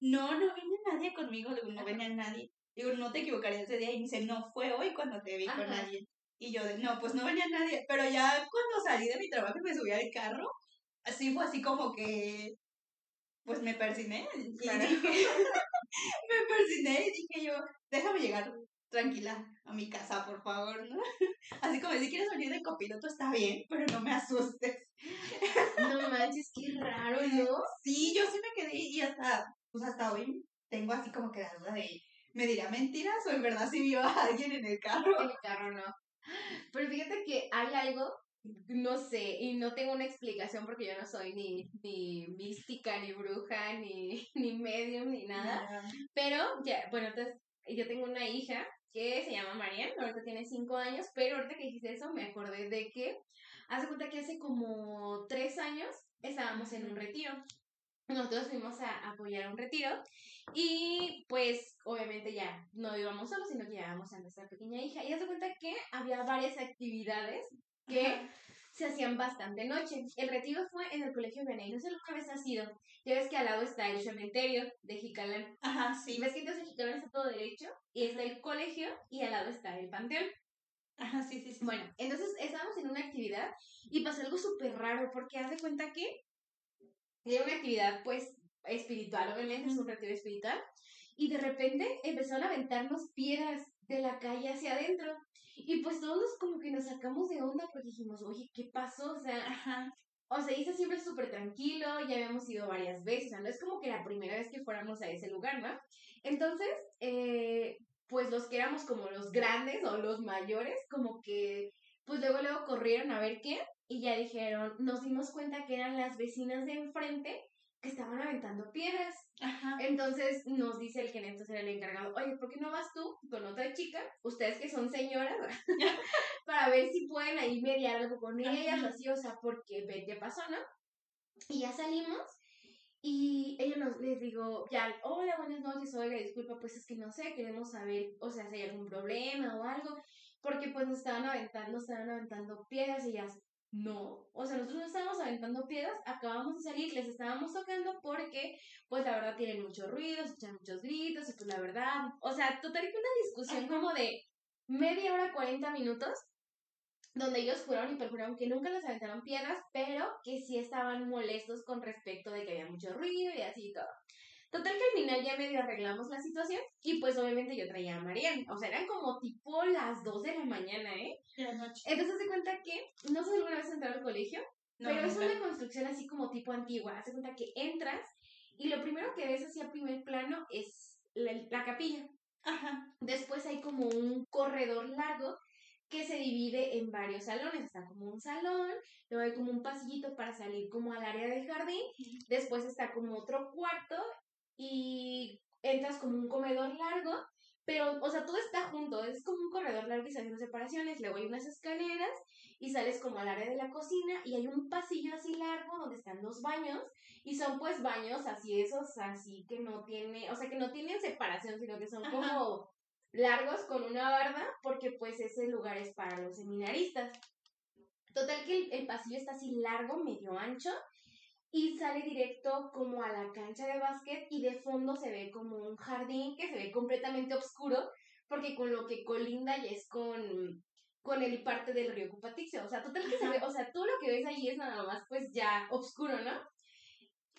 no, no viene nadie conmigo, no venía nadie. Digo, no te equivocarías ese día. Y me dice, no, fue hoy cuando te vi con nadie. Y yo, no, pues no venía nadie. Pero ya cuando salí de mi trabajo y me subí al carro, así fue así como que, pues me persiné. Claro. me persiné y dije yo, déjame llegar tranquila a mi casa, por favor, ¿no? Así como si quieres venir de copiloto está bien, pero no me asustes. No manches, qué raro, ¿no? Sí, yo sí me quedé y hasta pues hasta hoy tengo así como que la duda de, ¿me dirá mentiras o en verdad sí vio a alguien en el carro? En el carro no. Pero fíjate que hay algo, no sé, y no tengo una explicación porque yo no soy ni, ni mística, ni bruja, ni, ni medium, ni nada. Pero ya, bueno, entonces yo tengo una hija que se llama Marian, ahorita tiene cinco años, pero ahorita que dijiste eso me acordé de que, hace cuenta que hace como tres años estábamos en un retiro. Nosotros fuimos a apoyar un retiro y pues obviamente ya no íbamos solos, sino que llevábamos a nuestra pequeña hija. Y se cuenta que había varias actividades que se hacían bastante noche. El retiro fue en el colegio Vianey. No sé alguna vez ha sido. Ya ves que al lado está el cementerio de Jicalán. Ajá, sí. ves que entonces Jicalán está todo derecho y está el colegio y al lado está el panteón. Ajá, sí, sí, sí. Bueno, entonces estábamos en una actividad y pasó algo súper raro porque haz de cuenta que era una actividad pues espiritual, obviamente es un retiro espiritual y de repente empezaron a aventarnos piedras de la calle hacia adentro y pues todos como que nos sacamos de onda porque dijimos, oye, ¿qué pasó? O sea, Ajá. o sea, Isa siempre es súper tranquilo, ya habíamos ido varias veces, o sea, no es como que la primera vez que fuéramos a ese lugar, ¿no? Entonces, eh, pues los que éramos como los grandes o los mayores, como que, pues luego, luego corrieron a ver qué, y ya dijeron, nos dimos cuenta que eran las vecinas de enfrente que estaban aventando piedras. Ajá. Entonces nos dice el que entonces era el encargado, oye, ¿por qué no vas tú con otra chica? Ustedes que son señoras, para ver si pueden ahí mediar algo con ellas, así, o sea, porque ve qué pasó, ¿no? Y ya salimos y ella nos les digo, ya, hola, buenas noches, oiga, disculpa, pues es que no sé, queremos saber, o sea, si hay algún problema o algo, porque pues nos estaban aventando, nos estaban aventando piedras y ellas, no, o sea, nosotros no estábamos aventando piedras, acabamos de salir, les estábamos tocando porque, pues la verdad tienen mucho ruido, escuchan muchos gritos y pues la verdad, o sea, total que una discusión como de media hora, 40 minutos, donde ellos juraron y perjuraron que nunca les aventaron piedras, pero que sí estaban molestos con respecto de que había mucho ruido y así y todo. Total que al final ya medio arreglamos la situación y pues obviamente yo traía a Marian, o sea, eran como tipo las 2 de la mañana, ¿eh? De la noche. Entonces se cuenta que, no sé si alguna vez entraron al colegio, No, pero es una construcción así como tipo antigua. De cuenta que entras y lo primero que ves así a primer plano es la, la capilla. Ajá. Después hay como un corredor largo que se divide en varios salones. Está como un salón, luego hay como un pasillito para salir como al área del jardín. Después está como otro cuarto y entras como un comedor largo. Pero, o sea, todo está junto, es como un corredor largo y salen separaciones, luego hay unas escaleras y sales como al área de la cocina y hay un pasillo así largo donde están los baños y son pues baños así esos así que no tiene, o sea, que no tienen separación, sino que son Ajá. como largos con una barda porque pues ese lugar es para los seminaristas. Total que el, el pasillo está así largo, medio ancho y sale directo como a la cancha de básquet y de fondo se ve como un jardín que se ve completamente oscuro porque con lo que colinda ya es con con el parte del río Cupatixio, o sea, total que se ve, o sea, todo lo que ves allí es nada más pues ya oscuro, ¿no?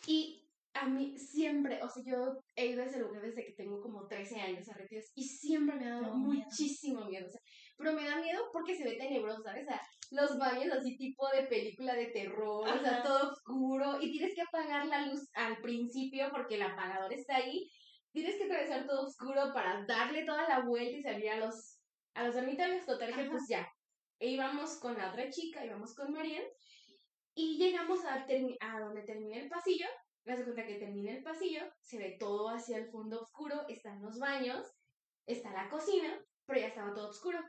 Y a mí siempre, o sea, yo he ido a ese lugar desde que tengo como 13 años a retiros y siempre me ha dado No, miedo. muchísimo miedo, o sea, pero me da miedo porque se ve tenebroso, ¿sabes? O sea, los baños así tipo de película de terror, o sea, todo oscuro y tienes que apagar la luz al principio porque el apagador está ahí. Tienes que atravesar todo oscuro para darle toda la vuelta y salir a los a los dormitorios. Total que pues ya. E íbamos con la otra chica, íbamos con Marian y llegamos a, a donde termina el pasillo. Me das cuenta que termina el pasillo, se ve todo hacia el fondo oscuro, están los baños, está la cocina, pero ya estaba todo oscuro.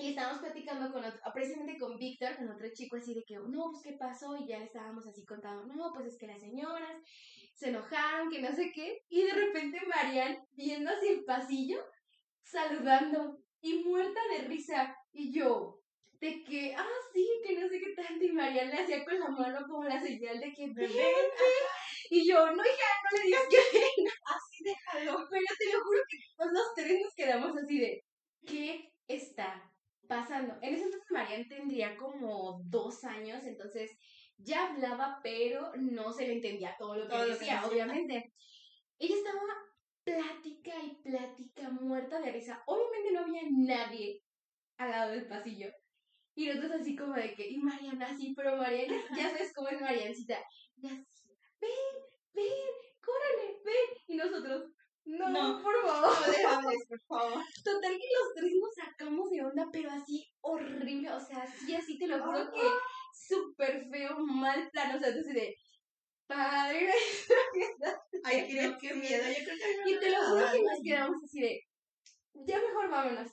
Y estábamos platicando con otro, precisamente con Víctor, con otro chico, así de que, no, pues, ¿qué pasó? Y ya le estábamos así contando, no, pues es que las señoras se enojaron, que no sé qué. Y de repente Marian, viendo hacia el pasillo, saludando y muerta de risa. Y yo, de que, ah, sí, que no sé qué tanto. Y Marian le hacía con la mano como la señal de que, ven, Bebé. ven. Y yo, no, hija, no le digas que venga. Así déjalo. Pero te lo juro que pues, los tres nos quedamos así de, ¿qué está pasando? En ese entonces Marian tendría como dos años, entonces ya hablaba, pero no se le entendía todo lo que Todo lo que decía, obviamente. Ella estaba plática y plática, muerta de risa. Obviamente no había nadie al lado del pasillo. Y nosotros así como de que, y Mariana así, pero Mariana, ya sabes cómo es Mariancita. Y así, ven, ven, córrele, ven. Y nosotros, no, No. por favor. No le hables, por favor. Total que los tres nos sacamos de onda, pero así horrible, o sea, así, así te lo juro que súper feo, mal plano, o sea, entonces de, padre, Ay, creo que miedo. Yo creo que y te lo juro que nos quedamos así de, ya mejor vámonos,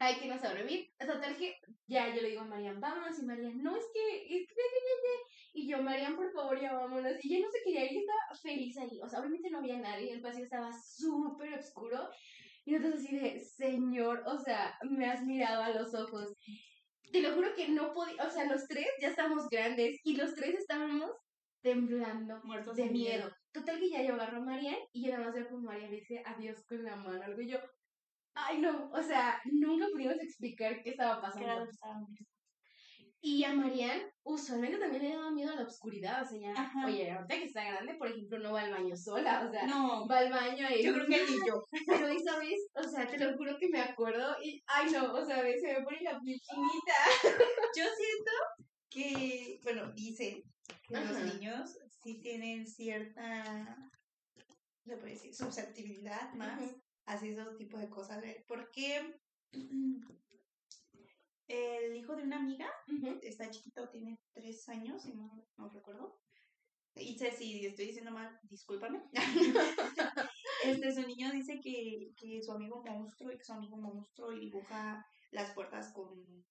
hay que irnos a dormir, total que ya yo le digo a Marian, vámonos, y Marian, no, es que, es que, ve, ve, ve, ve". Y yo, Marian, por favor, ya vámonos, y ella no se quería ir, y estaba feliz ahí, o sea, obviamente no había nadie, el pasillo estaba súper oscuro, y nosotros así de, señor, o sea, me has mirado a los ojos. te lo juro que no podía, o sea, los tres ya estábamos grandes y los tres estábamos temblando Muertos de miedo. Total que ya yo agarro a Marian y yo nada más veo como Marian dice adiós con la mano, algo y yo, ay no, o sea, nunca pudimos explicar qué estaba pasando. estábamos. Y a Marian usualmente también le daba miedo a la oscuridad, o sea, ya, Ajá. oye, ahorita que está grande, por ejemplo, no va al baño sola, o sea, No, va al baño y yo creo que ni yo. pero esa vez, o sea, te lo juro que me acuerdo y, ay no, o sea, se me pone la piel chinita. Yo siento que, bueno, dicen que Ajá. los niños sí tienen cierta, le puedo decir, susceptibilidad más Ujú. hacia esos tipos de cosas. ¿eh? Porque el hijo de una amiga está chiquito, tiene tres años, si no, no recuerdo. Y sé si estoy diciendo mal, discúlpame. este, su niño dice que, que su amigo monstruo y que su amigo monstruo y dibuja las puertas con,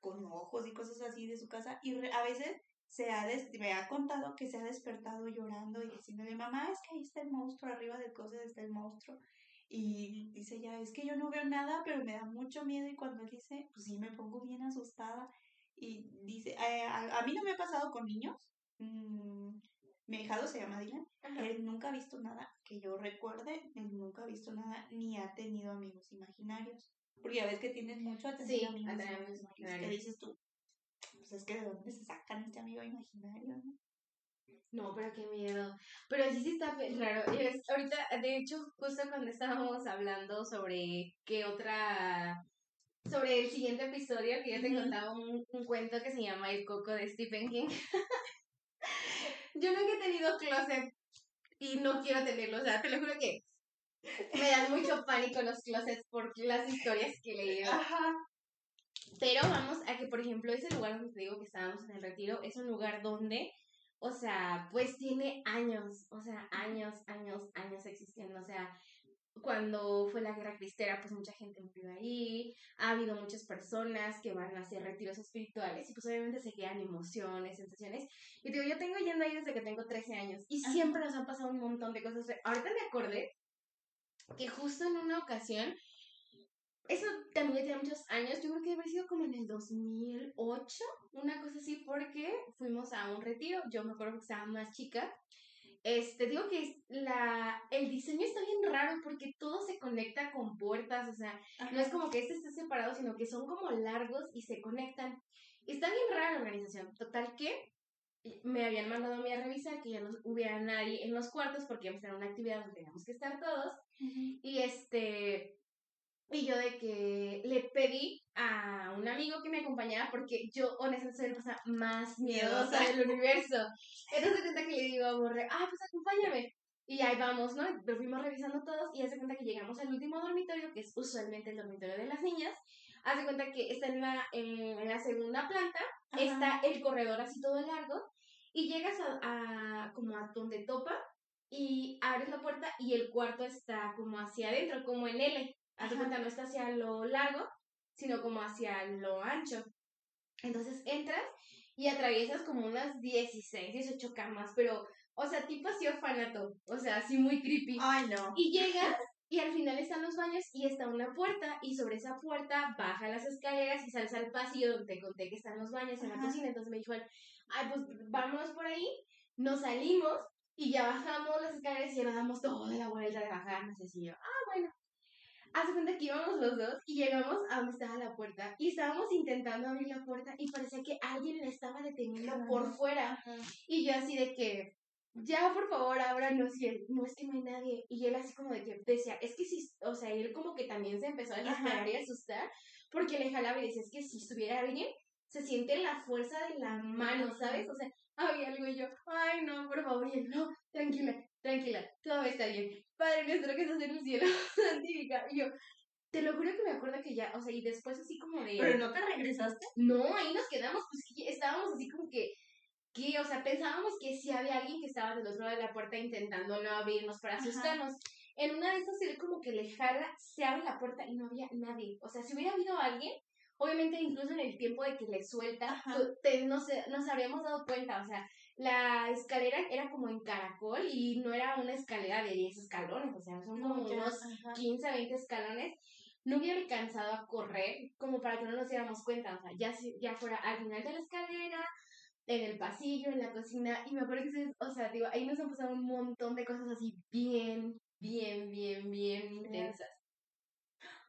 con ojos y cosas así de su casa. Y re- a veces se ha des- me ha contado que se ha despertado llorando y diciéndole, mamá, es que ahí está el monstruo, arriba del closet está el monstruo. Y dice ya, es que yo no veo nada, pero me da mucho miedo. Y cuando él dice, pues sí, me pongo bien asustada. Y dice, "Eh, a, a mí no me ha pasado con niños. Mm, mi hijado se llama Dylan. Ajá. Él nunca ha visto nada que yo recuerde. Él nunca ha visto nada ni ha tenido amigos imaginarios. Porque ya ves que tienes mucho a tener Sí, amigos a tener amigos ¿Qué imaginarios. dices tú? Pues es que de dónde se sacan este amigo imaginario, ¿no? No, pero qué miedo. Pero sí, sí está raro. Y ahorita, de hecho, justo cuando estábamos hablando sobre qué otra. Sobre el siguiente episodio, que yo te contaba un, un cuento que se llama El Coco de Stephen King. yo nunca he tenido closet y no quiero tenerlo. O sea, te lo juro que me dan mucho pánico los closets por las historias que leído. Ajá. Pero vamos a que, por ejemplo, ese lugar donde te digo que estábamos en el retiro es un lugar donde, o sea, pues tiene años, o sea, años, años, años existiendo. O sea, cuando fue la guerra cristera, pues mucha gente murió ahí, ha habido muchas personas que van a hacer retiros espirituales y pues obviamente se quedan emociones, sensaciones. Y digo, yo tengo yendo ahí desde que tengo 13 años y Ajá. siempre nos han pasado un montón de cosas. Ahorita me acordé que justo en una ocasión eso también tiene muchos años, yo creo que debe haber sido como en el 2008, una cosa así, porque fuimos a un retiro, yo me acuerdo que estaba más chica. Este, digo que la, el diseño está bien raro porque todo se conecta con puertas, o sea, no es como que este esté separado, sino que son como largos y se conectan. Está bien rara la organización. Total que me habían mandado a mí a revisar que ya no hubiera nadie en los cuartos porque íbamos a tener una actividad donde teníamos que estar todos. Y este, y yo de que le pedí a un amigo que me acompañara porque yo honestamente soy la persona más miedosa del universo. Entonces cuenta que le digo a Borre, ah, pues acompáñame. Y ahí vamos, ¿no? Lo fuimos revisando todos y hace cuenta que llegamos al último dormitorio, que es usualmente el dormitorio de las niñas. Hace cuenta que está en la, en, en la segunda planta, Ajá. está el corredor así todo largo y llegas a, a como a donde topa y abres la puerta y el cuarto está como hacia adentro, como en L. Haz de cuenta, no está hacia lo largo, sino como hacia lo ancho. Entonces entras y atraviesas como unas 16, 18 camas, pero, o sea, tipo así orfanato, o sea, así muy creepy. Ay, no. Y llegas y al final están los baños y está una puerta y sobre esa puerta baja las escaleras y sales al pasillo donde te conté que están los baños en la cocina. Entonces me dijo ay, pues vámonos por ahí. Nos salimos y ya bajamos las escaleras y ya nos damos toda la vuelta de bajar. No sé si yo, ah, bueno. Hace cuenta que íbamos los dos y llegamos a donde estaba la puerta y estábamos intentando abrir la puerta y parecía que alguien la estaba deteniendo por fuera. Ajá. Y yo así de que, ya por favor, ábranos. Y él, no es que no hay nadie. Y él así como de que decía, es que sí, o sea, él como que también se empezó a desesperar y asustar porque le jalaba y decía, es que si estuviera alguien, se siente la fuerza de la mano, ¿sabes? O sea, había algo y yo, ay no, por favor. Y él, no, tranquila, tranquila, todo estar bien. Padre nuestro que estás en el cielo, santifica. Y yo, te lo juro que me acuerdo que ya, o sea, y después así como de... Pero no te regresaste. No, ahí nos quedamos, pues que estábamos así como que, que, o sea, pensábamos que sí había alguien que estaba del otro lado de la puerta intentando no abrirnos para Ajá. asustarnos. En una de esas él como que le jala, se abre la puerta y no había nadie. O sea, si hubiera habido alguien, obviamente incluso en el tiempo de que le suelta, Ajá. tú- te- nos, nos habríamos dado cuenta, o sea, la escalera era como en caracol y no era una escalera de 10 escalones, o sea, son como No, unos ajá. 15, 20 escalones. no hubiera alcanzado a correr como para que no nos diéramos cuenta, o sea, ya, ya fuera al final de la escalera, en el pasillo, en la cocina, y me acuerdo que, o sea, digo, ahí nos han pasado un montón de cosas así bien, bien, bien, bien intensas.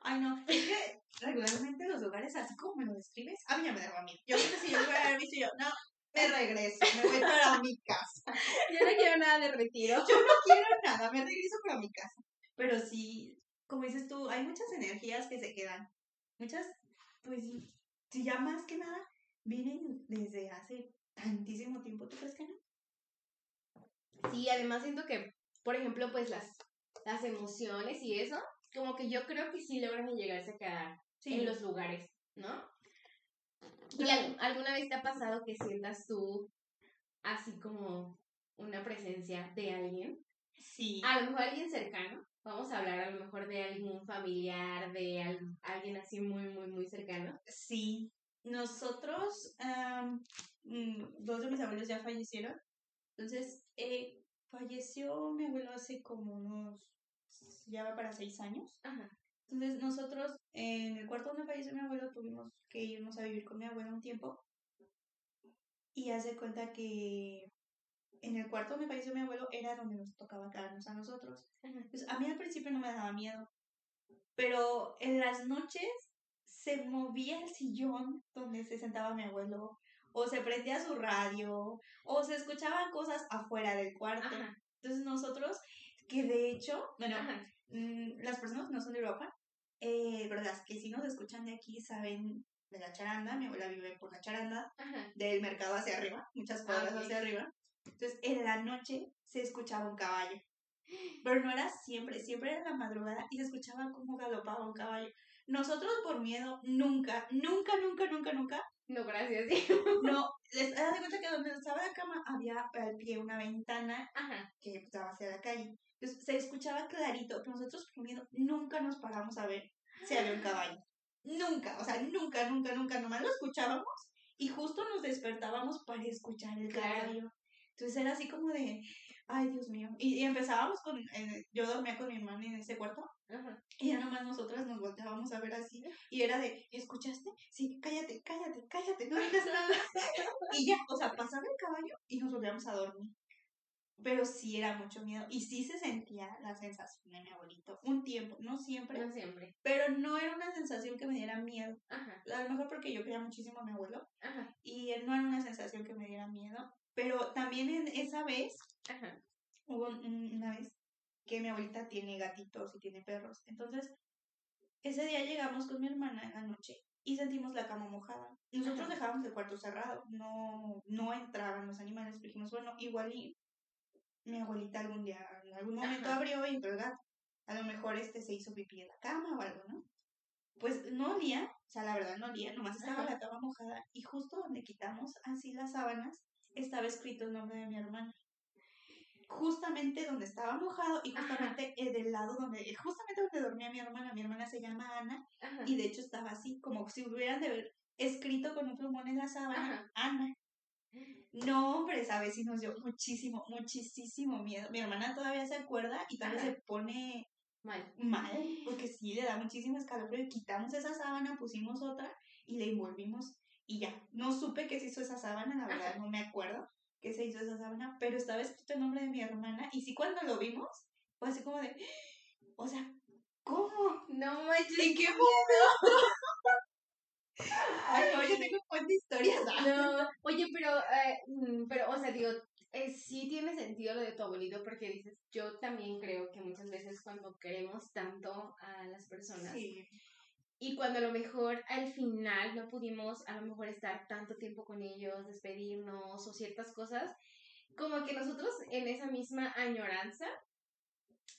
Ay, no, es que regularmente los lugares así como me lo describes, a mí ya me daba miedo. Yo creo que si yo lo hubiera visto yo, no, me regreso, me voy para mi casa. Yo no quiero nada de retiro. Yo no quiero nada, me regreso para mi casa. Pero sí, como dices tú, hay muchas energías que se quedan. Muchas, pues, si ya más que nada, vienen desde hace tantísimo tiempo, ¿tú crees que no? Sí, además siento que, por ejemplo, pues las, las emociones y eso, como que yo creo que sí logran llegarse a quedar en los lugares, ¿no? ¿Y alguna vez te ha pasado que sientas tú así como una presencia de alguien? Sí. A lo mejor alguien cercano. Vamos a hablar a lo mejor de algún familiar, de alguien así muy, muy, muy cercano. Sí. Nosotros, mm, dos de mis abuelos ya fallecieron. Entonces, eh, falleció mi abuelo hace como unos, ya va para seis años. Ajá. Entonces nosotros en el cuarto donde falleció mi abuelo tuvimos que irnos a vivir con mi abuelo un tiempo. Y hace cuenta que en el cuarto donde falleció mi abuelo era donde nos tocaba quedarnos a nosotros. Entonces a mí al principio no me daba miedo. Pero en las noches se movía el sillón donde se sentaba mi abuelo, o se prendía su radio, o se escuchaban cosas afuera del cuarto. Entonces nosotros, que de hecho, bueno, mm, las personas que no son de Europa, eh, las que sí nos escuchan de aquí saben de la charanda, mi abuela vive por la charanda, del mercado hacia arriba, muchas cuadras hacia arriba. Entonces, en la noche se escuchaba un caballo. Pero no era siempre, siempre era la madrugada y se escuchaba como galopaba un caballo. Nosotros por miedo nunca, nunca, nunca, nunca, nunca. No, gracias. no, les das cuenta que donde estaba la cama había al pie una ventana que estaba hacia la calle. Se escuchaba clarito que nosotros por miedo nunca nos paramos a ver si había un caballo. Nunca, o sea, nunca, nunca, nunca, nomás lo escuchábamos y justo nos despertábamos para escuchar el caballo. Entonces era así como de, ay Dios mío. Y, empezábamos con, yo dormía con mi hermana en ese cuarto y ya nomás nosotras nos volteábamos a ver así y era de, ¿escuchaste? Sí, cállate, cállate, cállate, no digas nada. y ya, o sea, pasaba el caballo y nos volvíamos a dormir pero sí era mucho miedo y sí se sentía la sensación de mi abuelito un tiempo, no siempre, no siempre, pero no era una sensación que me diera miedo. Ajá. A lo mejor porque yo quería muchísimo a mi abuelo Ajá. y no era una sensación que me diera miedo, pero también en esa vez Ajá. hubo una vez que mi abuelita tiene gatitos y tiene perros, entonces ese día llegamos con mi hermana en la noche y sentimos la cama mojada. Nosotros dejábamos el cuarto cerrado, no, no entraban los animales, dijimos, bueno, igual y mi abuelita algún día, en algún momento abrió y entró el gato. A lo mejor este se hizo pipí en la cama o algo, ¿no? Pues no olía, o sea, la verdad no olía, nomás estaba la cama mojada y justo donde quitamos así las sábanas estaba escrito el nombre de mi hermana. Justamente donde estaba mojado y justamente del lado donde, justamente donde dormía mi hermana, mi hermana se llama Ana y de hecho estaba así, como si hubieran de ver escrito con un plumón en la sábana, Ana. No, hombre, ¿sabes? Sí nos dio muchísimo, muchísimo miedo. Mi hermana todavía se acuerda y todavía se pone mal. Mal, porque sí le da muchísimo escalofrío. Quitamos esa sábana, pusimos otra y le envolvimos y ya. No supe qué se hizo esa sábana, la verdad no me acuerdo qué se hizo esa sábana, pero estaba escrito el nombre de mi hermana y sí cuando lo vimos fue así como de, o sea, ¿cómo? No manches. ¿En qué momento? Ay, no, yo tengo un historias. No, oye, pero, eh, mm, pero, o sea, digo, eh, sí tiene sentido lo de tu abuelito porque dices, yo también creo que muchas veces cuando queremos tanto a las personas y cuando a lo mejor al final no pudimos a lo mejor estar tanto tiempo con ellos, despedirnos o ciertas cosas, como que nosotros en esa misma añoranza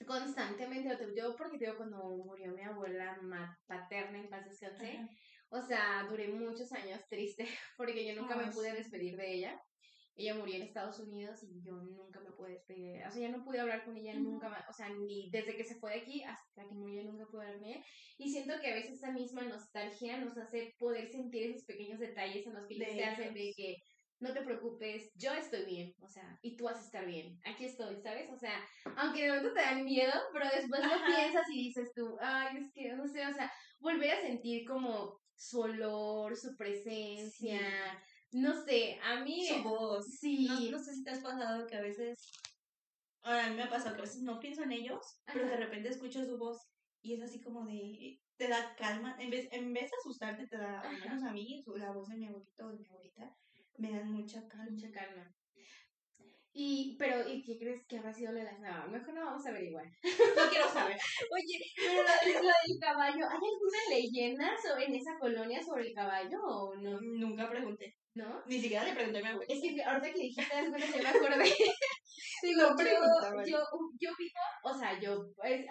constantemente, yo porque digo cuando murió mi abuela paterna en paz descanse, o sea, duré muchos años triste porque yo nunca me pude despedir de ella. Ella murió en Estados Unidos y yo nunca me pude despedir de ella. O sea, ya no pude hablar con ella nunca más. O sea, ni desde que se fue de aquí hasta que murió nunca pude hablar con ella. Y siento que a veces esa misma nostalgia nos hace poder sentir esos pequeños detalles en los que te hacen de que no te preocupes, yo estoy bien, o sea, y tú vas a estar bien, aquí estoy, ¿sabes? O sea, aunque de momento te dan miedo, pero después lo piensas y dices tú, ay, es que, no sé, o sea, volver a sentir como su olor, su presencia. No sé, a mí. Su voz. Sí. No, no sé si te has pasado que a veces. Ahora, a mí me ha pasado que a veces no pienso en ellos, pero de repente escucho su voz y es así como de. Te da calma. En vez, en vez de asustarte, te da. Al menos a mí, su- la voz de mi abuelito o de mi abuelita, me dan mucha calma. Mucha calma. Y, pero, ¿y qué crees que habrá sido lo de las Mejor no vamos a averiguar. No quiero saber. Oye, pero lo, lo del caballo, ¿hay alguna leyenda sobre, en esa colonia sobre el caballo o no? Nunca pregunté. ¿No? Ni siquiera le pregunté a mi abuelita. Es que ahorita que dijiste las cosas yo me acordé. Digo, No yo, yo, yo vivo, o sea, yo, es,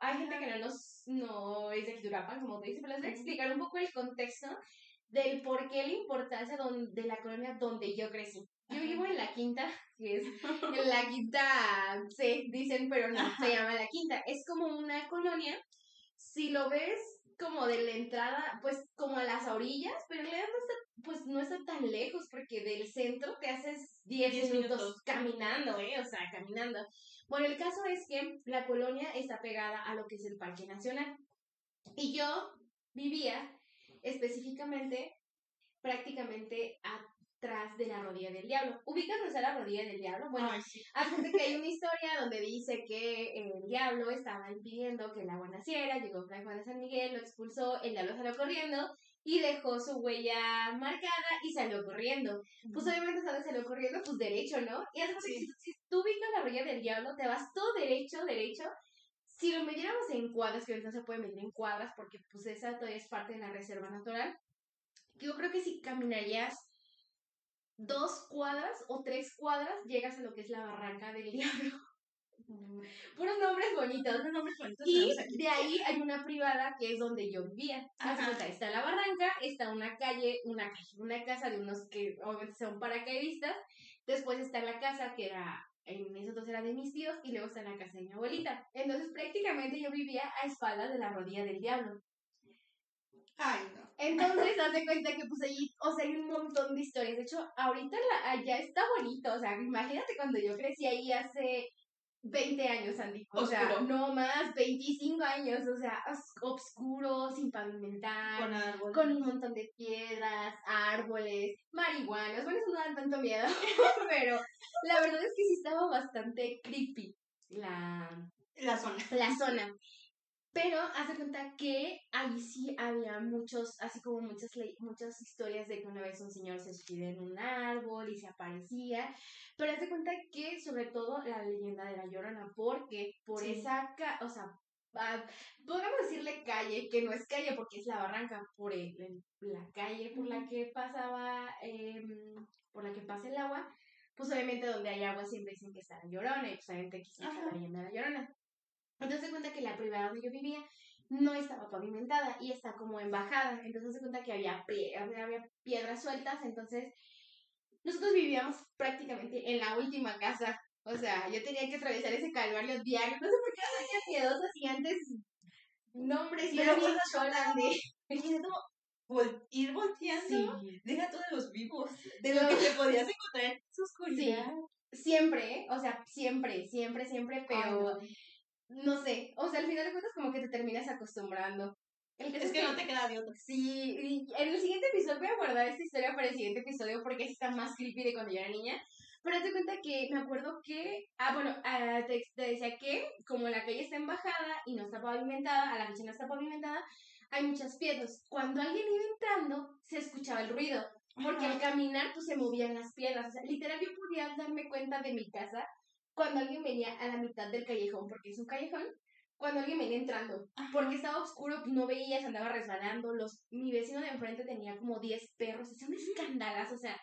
hay gente que no nos, no es de Quiturapan, como te dice, pero les voy a explicar un poco el contexto del por qué la importancia don- de la colonia donde yo crecí. Yo vivo en la quinta, que es la quinta C, dicen, pero no, se llama la quinta. Es como una colonia, si lo ves como de la entrada, pues como a las orillas, pero en realidad no está, pues no está tan lejos, porque del centro te haces 10 10 minutos, minutos. caminando, ¿eh? O sea, caminando. Bueno, el caso es que la colonia está pegada a lo que es el Parque Nacional. Y yo vivía específicamente, prácticamente atrás de la rodilla del diablo. ¿Ubicas dónde está la rodilla del diablo? Bueno, Ay, sí. Que hay una historia donde dice que el diablo estaba impidiendo que el agua naciera, llegó Fray Juan de San Miguel, lo expulsó, el diablo salió corriendo y dejó su huella marcada y salió corriendo. Pues obviamente ¿sabes? salió corriendo, pues derecho, ¿no? Y cuenta Sí. si, tú ubicas la orilla del diablo, te vas todo derecho, derecho. Si lo midiéramos en cuadras, que ahorita no se puede medir en cuadras porque pues esa todavía es parte de la reserva natural, yo creo que si caminarías dos cuadras o tres cuadras, llegas a lo que es la barranca del diablo. Puros nombres bonitos. Otros nombres bonitos Y de ahí hay una privada que es donde yo vivía. Está la barranca, está una calle, una calle, una casa de unos que obviamente son paracaidistas. Después está la casa que era, en esos dos era de mis tíos, y luego está la casa de mi abuelita. Entonces prácticamente yo vivía a espaldas de la rodilla del diablo. Ay, no. Entonces, haz de cuenta que pues allí, o sea, hay un montón de historias. De hecho, ahorita la, allá está bonito. O sea, imagínate cuando yo crecí ahí hace 20 años, Andy. O sea, no más, 25 años. O sea, os- oscuro, sin pavimentar, Con árbol. con un montón de piedras, árboles, marihuanas. Bueno, eso no dan tanto miedo, pero la verdad es que sí estaba bastante creepy la, La zona. la zona. Pero haz de cuenta que ahí sí había muchos, así como muchas muchas historias de que una vez un señor se subía en un árbol y se aparecía. Pero haz de cuenta que sobre todo la leyenda de la llorona, porque por Sí. esa, o sea, podemos decirle calle, que no es calle porque es la barranca, por el- el- la calle por la que pasaba, em, por la que pasa el agua, pues obviamente donde hay agua siempre dicen que está la llorona, y pues obviamente aquí está la leyenda de la llorona. Entonces se cuenta que la privada donde yo vivía no estaba pavimentada y está como en bajada. Entonces se cuenta que había, había piedras sueltas. Entonces nosotros vivíamos prácticamente en la última casa. O sea, yo tenía que atravesar ese calvario diario. No sé por qué no tenía piedosas y antes nombres y era bien chola de... Vol- ir volteando. Sí. Deja de los vivos. De lo que te podías encontrar en oscuridad. Siempre, ¿eh? o sea, siempre, siempre, siempre, pero Ay, no sé, o sea, al final de cuentas como que te terminas acostumbrando. El no. caso Es que no te queda de otra. Sí, y en el siguiente episodio voy a guardar esta historia para el siguiente episodio porque está más creepy de cuando yo era niña. Pero te cuenta que me acuerdo que, ah, bueno, ah, te, te decía que como la calle está en bajada y no está pavimentada, a la fecha no está pavimentada, hay muchas piedras. Cuando alguien iba entrando, se escuchaba el ruido. Porque al caminar, pues se movían las piedras. O sea, literal, yo podía darme cuenta de mi casa cuando alguien venía a la mitad del callejón, porque es un callejón, cuando alguien venía entrando. Porque estaba oscuro, pues, no veías, andaba resbalando. Los, mi vecino de enfrente tenía como 10 perros, es un escándalo, o sea,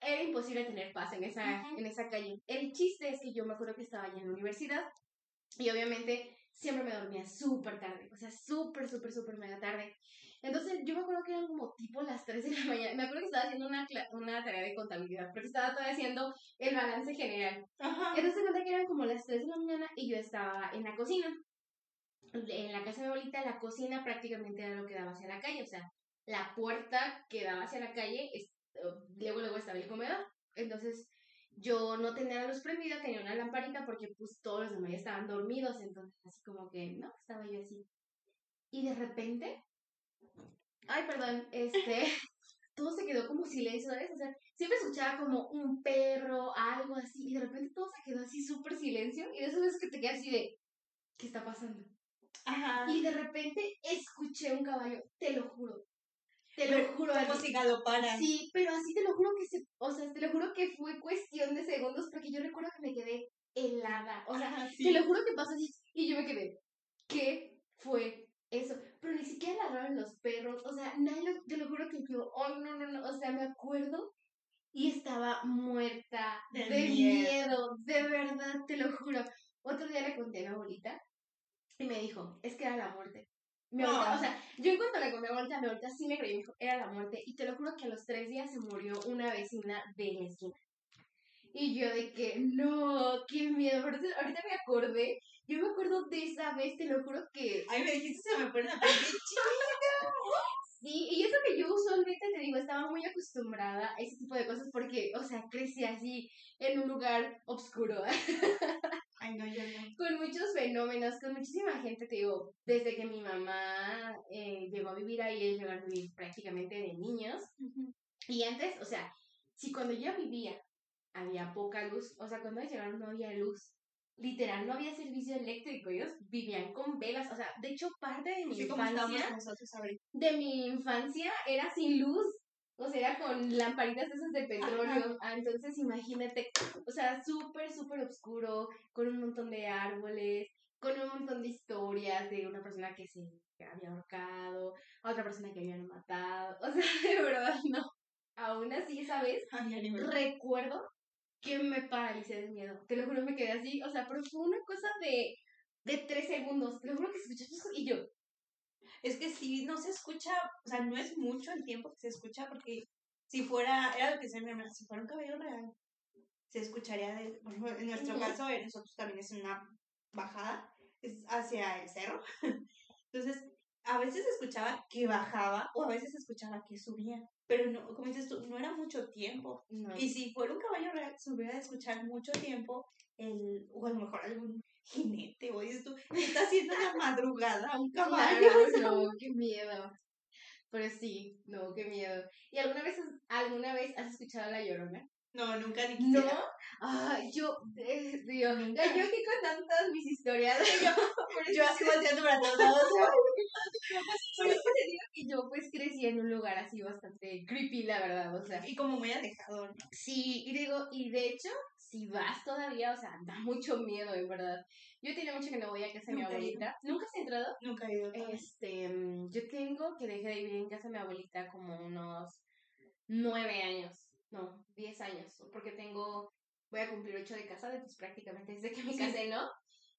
era imposible tener paz en esa, Ajá. en esa calle. El chiste es que yo me acuerdo que estaba allá en la universidad y obviamente siempre me dormía súper tarde, o sea, súper, súper, súper mega tarde. Entonces yo me acuerdo que eran como tipo las 3 de la mañana. Me acuerdo que estaba haciendo una, una tarea de contabilidad, porque estaba todavía haciendo el balance general. Ajá. Entonces cuenta que eran como las 3 de la mañana y yo estaba en la cocina. En la casa de mi abuelita, la cocina prácticamente era lo que daba hacia la calle. O sea, la puerta que daba hacia la calle, es, eh, luego, luego estaba el comedor. Entonces yo no tenía la luz prendida, tenía una lamparita porque pues todos los demás ya estaban dormidos. Entonces así como que, no, estaba yo así. y de repente, ay, perdón, este, todo se quedó como silencio, ¿sabes? O sea, siempre escuchaba como un perro, algo así, y de repente todo se quedó así súper silencio, y de esas veces que te quedas así de, ¿qué está pasando? Ajá. Y de repente escuché un caballo, te lo juro. Te lo Pero juro. Como si galoparan. Sí, pero así te lo juro que se, o sea, te lo juro que fue cuestión de segundos porque yo recuerdo que me quedé helada. O sea, Ajá, sí. te lo juro que pasó así y yo me quedé, ¿qué fue eso? Pero ni siquiera ladraron los perros, o sea, nadie lo, te lo juro que yo, oh, no, no, no, o sea, me acuerdo y estaba muerta De de, miedo. miedo, de verdad, te lo juro. Otro día le conté a mi abuelita y me dijo, es que era la muerte. Mi abuelita, No. o sea, yo en cuanto le conté a mi abuelita, mi abuelita sí me creyó, me dijo, era la muerte. Y te lo juro que a los tres días se murió una vecina de la esquina. Y yo de que, no, qué miedo. Pero ahorita- me acordé, yo me acuerdo de esa vez, te lo juro que... Ay, me dijiste, se me pone la piel Sí, y eso que yo usualmente te digo, estaba muy acostumbrada a ese tipo de cosas porque, o sea, crecí así en un lugar oscuro. Ay, no, yo no. con muchos fenómenos, con muchísima gente, te digo, desde que mi mamá eh, llegó a vivir ahí, ellos llegaron a vivir prácticamente de niños. Y antes, o sea, si cuando yo vivía había poca luz, o sea, cuando llegaron no había luz. Literal, no había servicio eléctrico, ellos vivían con velas, o sea, de hecho parte de mi infancia, de mi infancia era sin luz, o sea, era con lamparitas esas de petróleo, ah, entonces imagínate, o sea, súper, súper oscuro, con un montón de árboles, con un montón de historias de una persona que se había ahorcado, a otra persona que habían matado, o sea, de verdad no. Aún así, esa vez, Ay, recuerdo que me paralicé de miedo. Te lo juro, me quedé así. O sea, pero fue una cosa de, de tres segundos. Te lo juro que escuché y yo. Es que sí, no se escucha, o sea, no es mucho el tiempo que se escucha porque si fuera, era lo que decía mi hermana, si fuera un cabello real, se escucharía, de, por ejemplo, en nuestro caso, eh, nosotros también es una bajada, es hacia el cerro. Entonces, a veces se escuchaba que bajaba o a veces se escuchaba que subía, pero no, como dices tú, no era mucho tiempo. No. Y si fuera un caballo real, se hubiera de escuchar mucho tiempo, el, o a lo mejor algún jinete, o dices tú, ¿qué está haciendo en la madrugada un caballo? Claro, no, qué miedo. Pero sí, no, qué miedo. ¿Y alguna vez, has- alguna vez has escuchado La Llorona? No, nunca ni No. Ay, yo, eh, Dios, yo aquí contando todas mis historias. Yo así volteando para todos lados. Por eso te digo que yo pues crecí en un lugar así bastante creepy, la verdad, o sea. Y como muy alejado, ¿no? Sí, y digo, y de hecho, si vas todavía, o sea, da mucho miedo, en verdad. Yo tenía mucho que no voy a casa de mi abuelita. ¿Nunca has entrado? Nunca he ido. Este, yo tengo que dejé de vivir en casa de mi abuelita como unos nueve años, no, diez años, porque tengo, voy a cumplir ocho de casada, pues prácticamente desde que me casé, ¿no?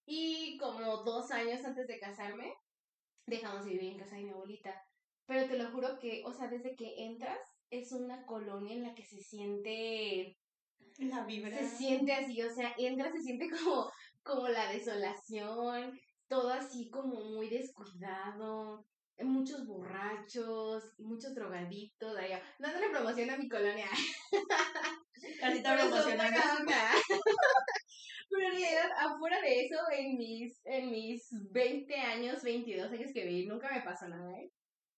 Y como dos años antes de casarme, dejamos de vivir en casa de mi abuelita. Pero te lo juro que, o sea, desde que entras, es una colonia en la que se siente La vibra. se siente así, o sea, entra, se siente como, como la desolación, todo así como muy descuidado, muchos borrachos, muchos drogadictos, allá, dándole promoción a mi colonia. Son promocionando. Pero en realidad, afuera de eso, en mis, en mis 20 años, 22 años que viví, nunca me pasó nada, ¿eh?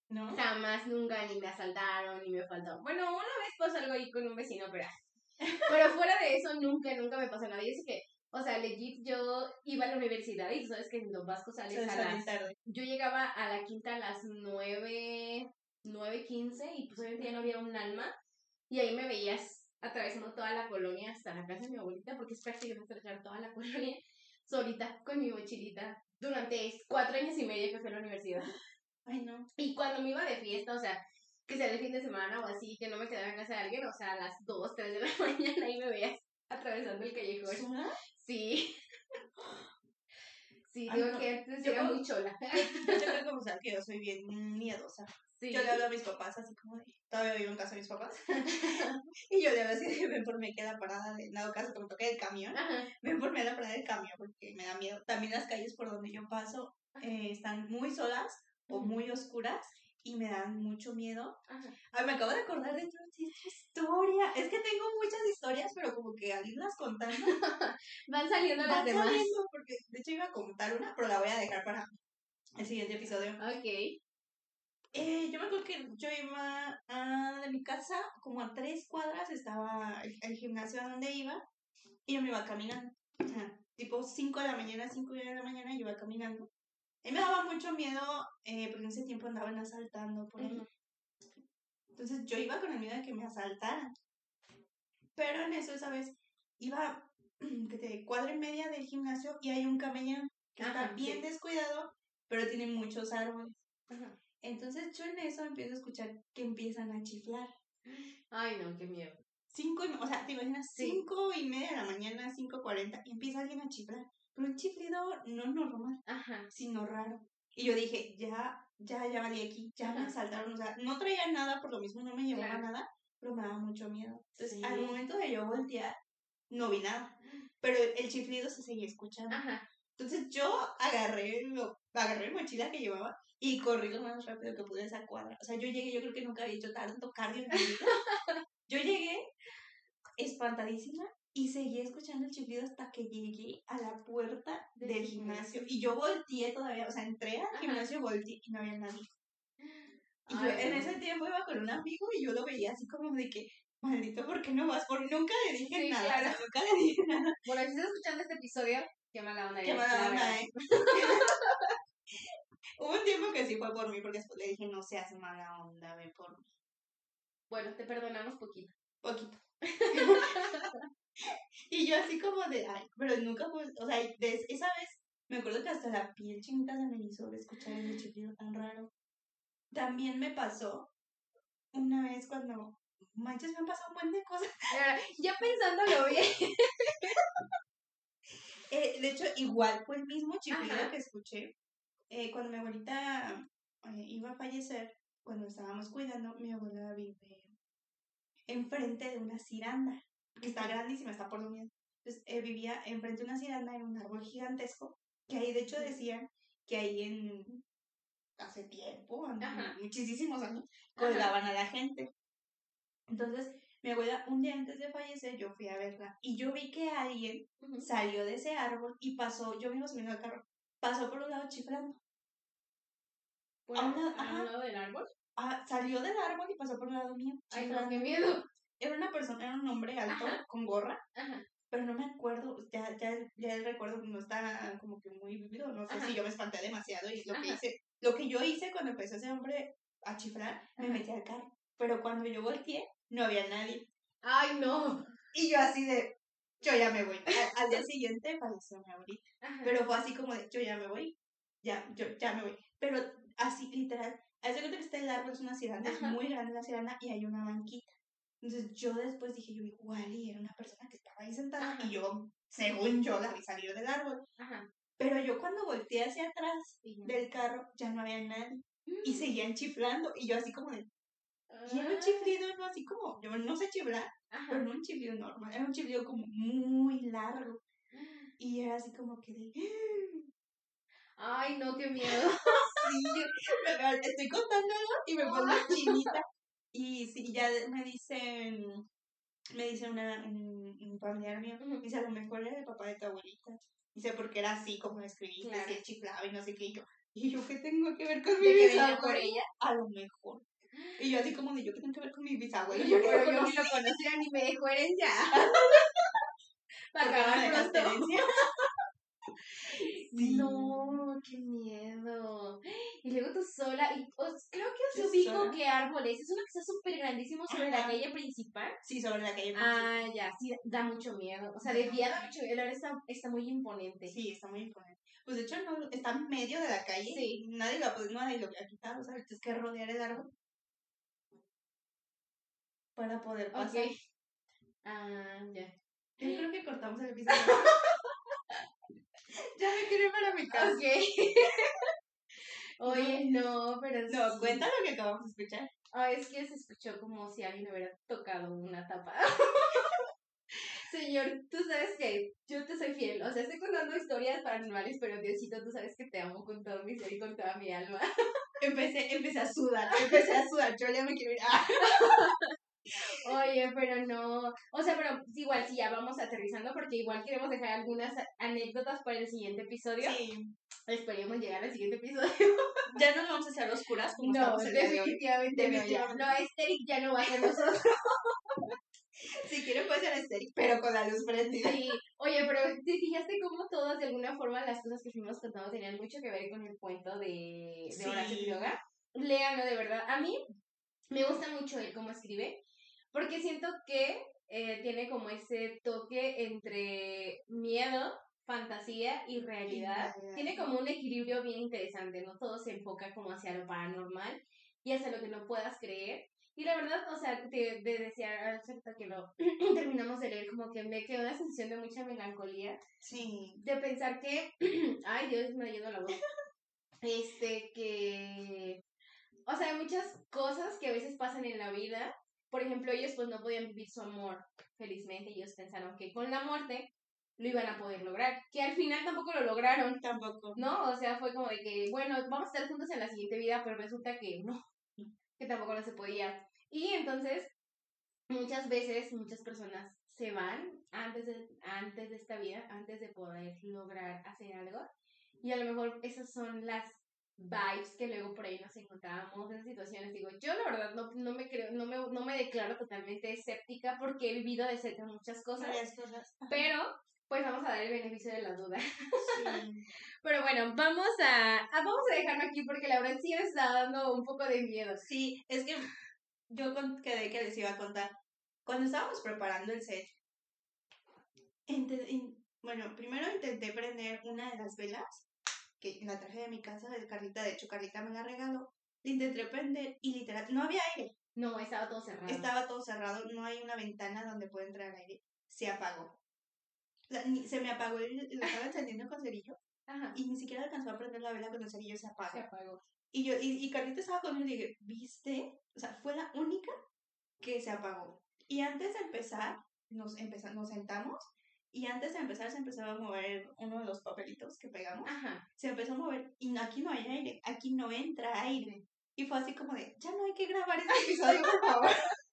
¿No? Jamás, nunca, ni me asaltaron, ni me faltó. Bueno, una vez pasó algo ahí con un vecino, pero. Pero fuera de eso, nunca, nunca me pasó nada. Y es que, o sea, legit, yo iba a la universidad y tú sabes que en Don Vasco sales Se a las. tarde. Yo llegaba a la quinta a las nueve, nueve quince y pues obviamente ya no había un alma. Y ahí me veías atravesando toda la colonia hasta la casa de mi abuelita, porque es prácticamente atravesar toda la colonia solita con mi mochilita durante cuatro años y medio que fui a la universidad. Ay, no. Y cuando me iba de fiesta, o sea, que sea de fin de semana o así, que no me quedaba en casa de alguien, o sea, a las 2, 3 de la mañana ahí me veías atravesando el callejón. Sí. Sí, digo no. que antes Yo era como- muy chola. Yo tengo que confesar que yo soy bien miedosa. Sí. Yo le hablo a mis papás así como de, todavía vivo en casa de mis papás. y yo le hablo así de, ven por mí, queda parada, de, dado caso que me toque el camión, Ajá. ven por mí a la parada del camión porque me da miedo. También las calles por donde yo paso eh, están muy solas o muy oscuras y me dan mucho miedo. Ajá. Ay, me acabo de acordar de otra historia. Es que tengo muchas historias, pero como que al irlas contando, Van saliendo las demás. saliendo, porque de hecho iba a contar una, pero la voy a dejar para, el siguiente episodio. Ok. Eh, yo me acuerdo que yo iba a, de mi casa, como a tres cuadras estaba el, el gimnasio a donde iba, y yo me iba caminando. O sea, tipo 5 de la mañana, 5 de la mañana, yo iba caminando. Y me daba mucho miedo, eh, porque en ese tiempo andaban asaltando por ahí. Entonces yo iba con el miedo de que me asaltaran. Pero en eso, esa vez, iba que te cuadra y media del gimnasio y hay un camellón que está bien sí. descuidado, pero tiene muchos árboles. Ajá. Entonces yo en eso empiezo a escuchar que empiezan a chiflar. Ay, no, qué miedo. Cinco, y- o sea, te imaginas, Sí. cinco y media de la mañana, cinco cuarenta, y empieza alguien a chiflar. Pero un chiflido no normal, Ajá. sino raro. Y yo dije, ya, ya, ya valí aquí, ya me asaltaron. O sea, no traía nada, por lo mismo no me llevaba Claro. nada, pero me daba mucho miedo. Entonces, Sí. al momento de yo voltear, no vi nada. Pero el chiflido se seguía escuchando. Ajá. Entonces yo agarré, lo, agarré mi mochila que llevaba y corrí lo más rápido que pude a esa cuadra. O sea, yo llegué, yo creo que nunca había hecho tanto cardio en mi vida. Yo llegué espantadísima y seguí escuchando el chiflido hasta que llegué a la puerta Del del gimnasio. gimnasio. Y yo volteé todavía, o sea, entré al Ajá. gimnasio, volteé y no había nadie. Y yo en ese tiempo iba con un amigo y yo lo veía así como de que, maldito, ¿por qué no vas? Porque nunca le dije Sí, nada, claro. nunca le dije nada. Bueno, si estás escuchando este episodio, qué mala onda Qué mala la onda. ¿eh? Hubo un tiempo que sí fue por mí, porque después le dije, no seas mala onda, ve por mí. Bueno, te perdonamos poquito. Poquito. y yo así como de, ay, pero nunca fue, o sea, de esa vez me acuerdo que hasta la piel chinita se me hizo de escuchar ese chiflido tan raro. También me pasó una vez cuando, manches, me han pasado un buen de cosas. Ya, pensándolo bien. Eh, de hecho, igual fue el mismo chiflido que escuché eh, cuando mi abuelita eh, iba a fallecer, cuando estábamos cuidando, mi abuela vive enfrente de una ciranda, que está grandísima, está por lo mismo. Entonces, eh, vivía enfrente de una ciranda en un árbol gigantesco, que ahí de hecho decían que ahí en hace tiempo, Ajá. muchísimos años, colgaban a la gente. Entonces, mi abuela, un día antes de fallecer, yo fui a verla y yo vi que alguien salió de ese árbol y pasó, yo mismo subiendo al carro, pasó por un lado chiflando. Por A un a lado- un ajá. lado del árbol. Ah, salió del árbol y pasó por un lado mío. Ay, no, chiflando. qué miedo. Era una persona, era un hombre alto, Ajá. con gorra, Ajá. pero no me acuerdo, ya, ya, ya el recuerdo no está como que muy vivido, no sé Ajá. si yo me espanté demasiado y lo que hice, lo que yo hice cuando empezó ese hombre a chiflar, me metí al carro, pero cuando yo volteé, no había nadie. Ay, no. Y yo así de, yo ya me voy. Al, al día siguiente falleció mi abuelita. Pero fue así como de, yo ya me voy, ya, yo ya me voy. Pero así, literal, haz de cuenta que está el árbol, es una ciranda, es muy grande la ciranda y hay una banquita. Entonces yo después dije, yo igual y era una persona que estaba ahí sentada Ajá. y yo, según yo, la vi salir del árbol. Ajá. Pero yo cuando volteé hacia atrás Sí, del carro, ya no había nadie. Y Mm. seguían chiflando y yo así como de, y era un Ah, chiflido, no así como, yo no sé chiflar, Ajá. pero no un chiflido normal, era un chiflido como muy largo. Y era así como que de, Ay, no, qué miedo. Sí, yo me- estoy contándolo y me pongo chinita. Y sí, ya me dicen, me dice una, un, un familiar mío, Ujú. dice, a lo mejor era el papá de tu abuelita. Dice, porque era así como escribiste, Claro. que chiflaba y no sé qué. Y yo, ¿y yo qué tengo que ver con mi por ella. A lo mejor. Y yo así como de, ¿yo qué tengo que ver con mi bisabuelo? Yo Pero yo ni lo conocía ni me dejó herencia. Para ¿Por qué no me acabar pronto. Sí. No, qué miedo. Y luego tú sola. Y, os- creo que os ubico qué árbol es. Es uno que está súper grandísimo sobre la calle principal. Sí, sobre la calle. Ah, ya, sí, da mucho miedo. O sea, de día da mucho miedo. Ahora está, está muy imponente. Sí, está muy imponente. Pues de hecho no, está en medio de la calle. Sí. Nadie lo, pues, nadie lo ha quitado, ¿sabes? Tienes que rodear el árbol para poder pasar. Ah, ya. Yo creo que cortamos el episodio. ya me quiero ir para mi casa. Ok. No, pero No, sí. cuenta lo que acabamos de escuchar. Ay, es que se escuchó como si alguien hubiera tocado una tapa. Señor, tú sabes que yo te soy fiel. O sea, estoy contando historias paranormales, pero Diosito, tú sabes que te amo con todo mi ser y con toda mi alma. Empecé, empecé a sudar, empecé a sudar. Yo ya me quiero ir. Oye, pero no. O sea, pero igual sí, ya vamos aterrizando porque igual queremos dejar algunas anécdotas para el siguiente episodio. Sí. Esperemos llegar al siguiente episodio. Ya no vamos a hacer oscuras como No, definitivamente no. Ya. No, Esteric ya no va a ser nosotros. si quieren puede ser Esteric, pero con la luz prendida. Sí. Oye, pero ¿te fijaste cómo todas, de alguna forma, las cosas que fuimos contando tenían mucho que ver con el cuento de, de Horacio Quiroga? Léanlo, de verdad. A mí me gusta mucho él cómo escribe, porque siento que eh, tiene como ese toque entre miedo, fantasía y realidad. Tiene como un equilibrio bien interesante, ¿no? Todo se enfoca como hacia lo paranormal y hacia lo que no puedas creer. Y la verdad, o sea, de, de desear, que lo terminamos de leer, como que me quedó una sensación de mucha melancolía. Sí. De pensar que, ay Dios, me ha ido la voz. Este, que, o sea, hay muchas cosas que a veces pasan en la vida. Por ejemplo, ellos pues no podían vivir su amor felizmente. Ellos pensaron que con la muerte lo iban a poder lograr. Que al final tampoco lo lograron. Tampoco. ¿No? O sea, fue como de que, bueno, vamos a estar juntos en la siguiente vida, pero resulta que no que tampoco no se podía. Y entonces, muchas veces, muchas personas se van antes de, antes de esta vida, antes de poder lograr hacer algo. Y a lo mejor esas son las vibes que luego por ahí nos encontrábamos en situaciones. Digo, yo la verdad no, no me creo, no me, no me declaro totalmente escéptica porque he vivido de cerca muchas cosas. cosas. Pero pues vamos a dar el beneficio de la duda. Pero bueno, vamos a, vamos a dejarlo aquí porque la verdad sí me está dando un poco de miedo. Sí, es que yo quedé que les iba a contar. Cuando estábamos preparando el set, bueno, primero intenté prender una de las velas, que la traje de mi casa de Carlita, de hecho Carlita me la regaló, la intenté prender y literal, no había aire. No, estaba todo cerrado. Estaba todo cerrado, no hay una ventana donde pueda entrar aire. Se apagó. O sea, se me apagó lo estaba encendiendo con cerillo. Ajá. Y ni siquiera alcanzó a prender la vela con el cerillo se apagó. Se apagó. Y yo, y, y Carlita estaba conmigo y dije, ¿viste? O sea, fue la única que se apagó. Y antes de empezar, nos, empezamos, nos sentamos y antes de empezar se empezaba a mover uno de los papelitos que pegamos. Ajá. Se empezó a mover y aquí no hay aire, aquí no entra aire. Y fue así como de, ya no hay que grabar este episodio, por favor.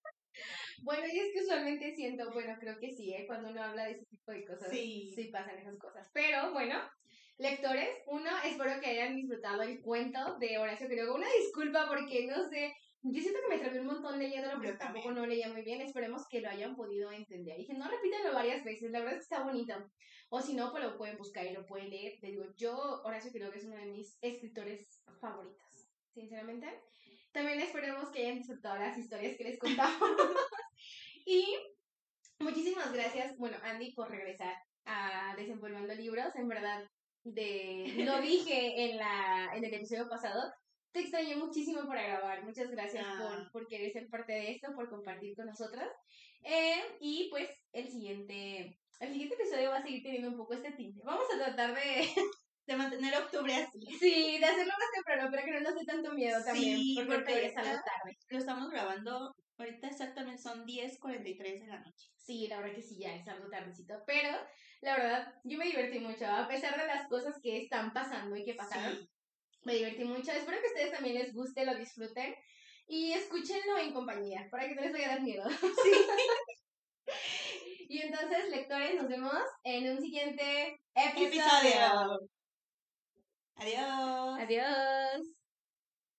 Bueno, y es que usualmente siento, bueno, creo que sí, ¿eh? cuando uno habla de ese tipo de cosas, sí. sí pasan esas cosas. Pero bueno, lectores, uno, espero que hayan disfrutado el cuento de Horacio Quiroga. Una disculpa porque no sé, yo siento que me trabé un montón leyéndolo, pero tampoco no leía muy bien. Esperemos que lo hayan podido entender. Dije, no repítanlo varias veces, la verdad es que está bonito. O si no, pues lo pueden buscar y lo pueden leer. Te digo, yo, Horacio Quiroga es uno de mis escritores favoritos, sinceramente. También esperemos que hayan disfrutado las historias que les contamos. y muchísimas gracias, bueno, Andy, por regresar a Desenvolviendo Libros. En verdad, de lo dije en, la, en el episodio pasado, te extrañé muchísimo para grabar. Muchas gracias por, ah. por querer ser parte de esto, por compartir con nosotras. Eh, y pues el siguiente, el siguiente episodio va a seguir teniendo un poco este tinte. Vamos a tratar de de mantener octubre así. Sí, de hacerlo más temprano, pero que no nos dé tanto miedo también. Sí, porque, es algo tarde. Lo estamos grabando, ahorita exactamente son 10.43 de la noche. Sí, la verdad que sí, ya es algo tardecito. Pero, la verdad, yo me divertí mucho, a pesar de las cosas que están pasando y que pasaron. Me divertí mucho. Espero que a ustedes también les guste, lo disfruten. Y escúchenlo en compañía, para que no les dar miedo. Sí. y entonces, lectores, nos vemos en un siguiente episodio. Adiós. Adiós.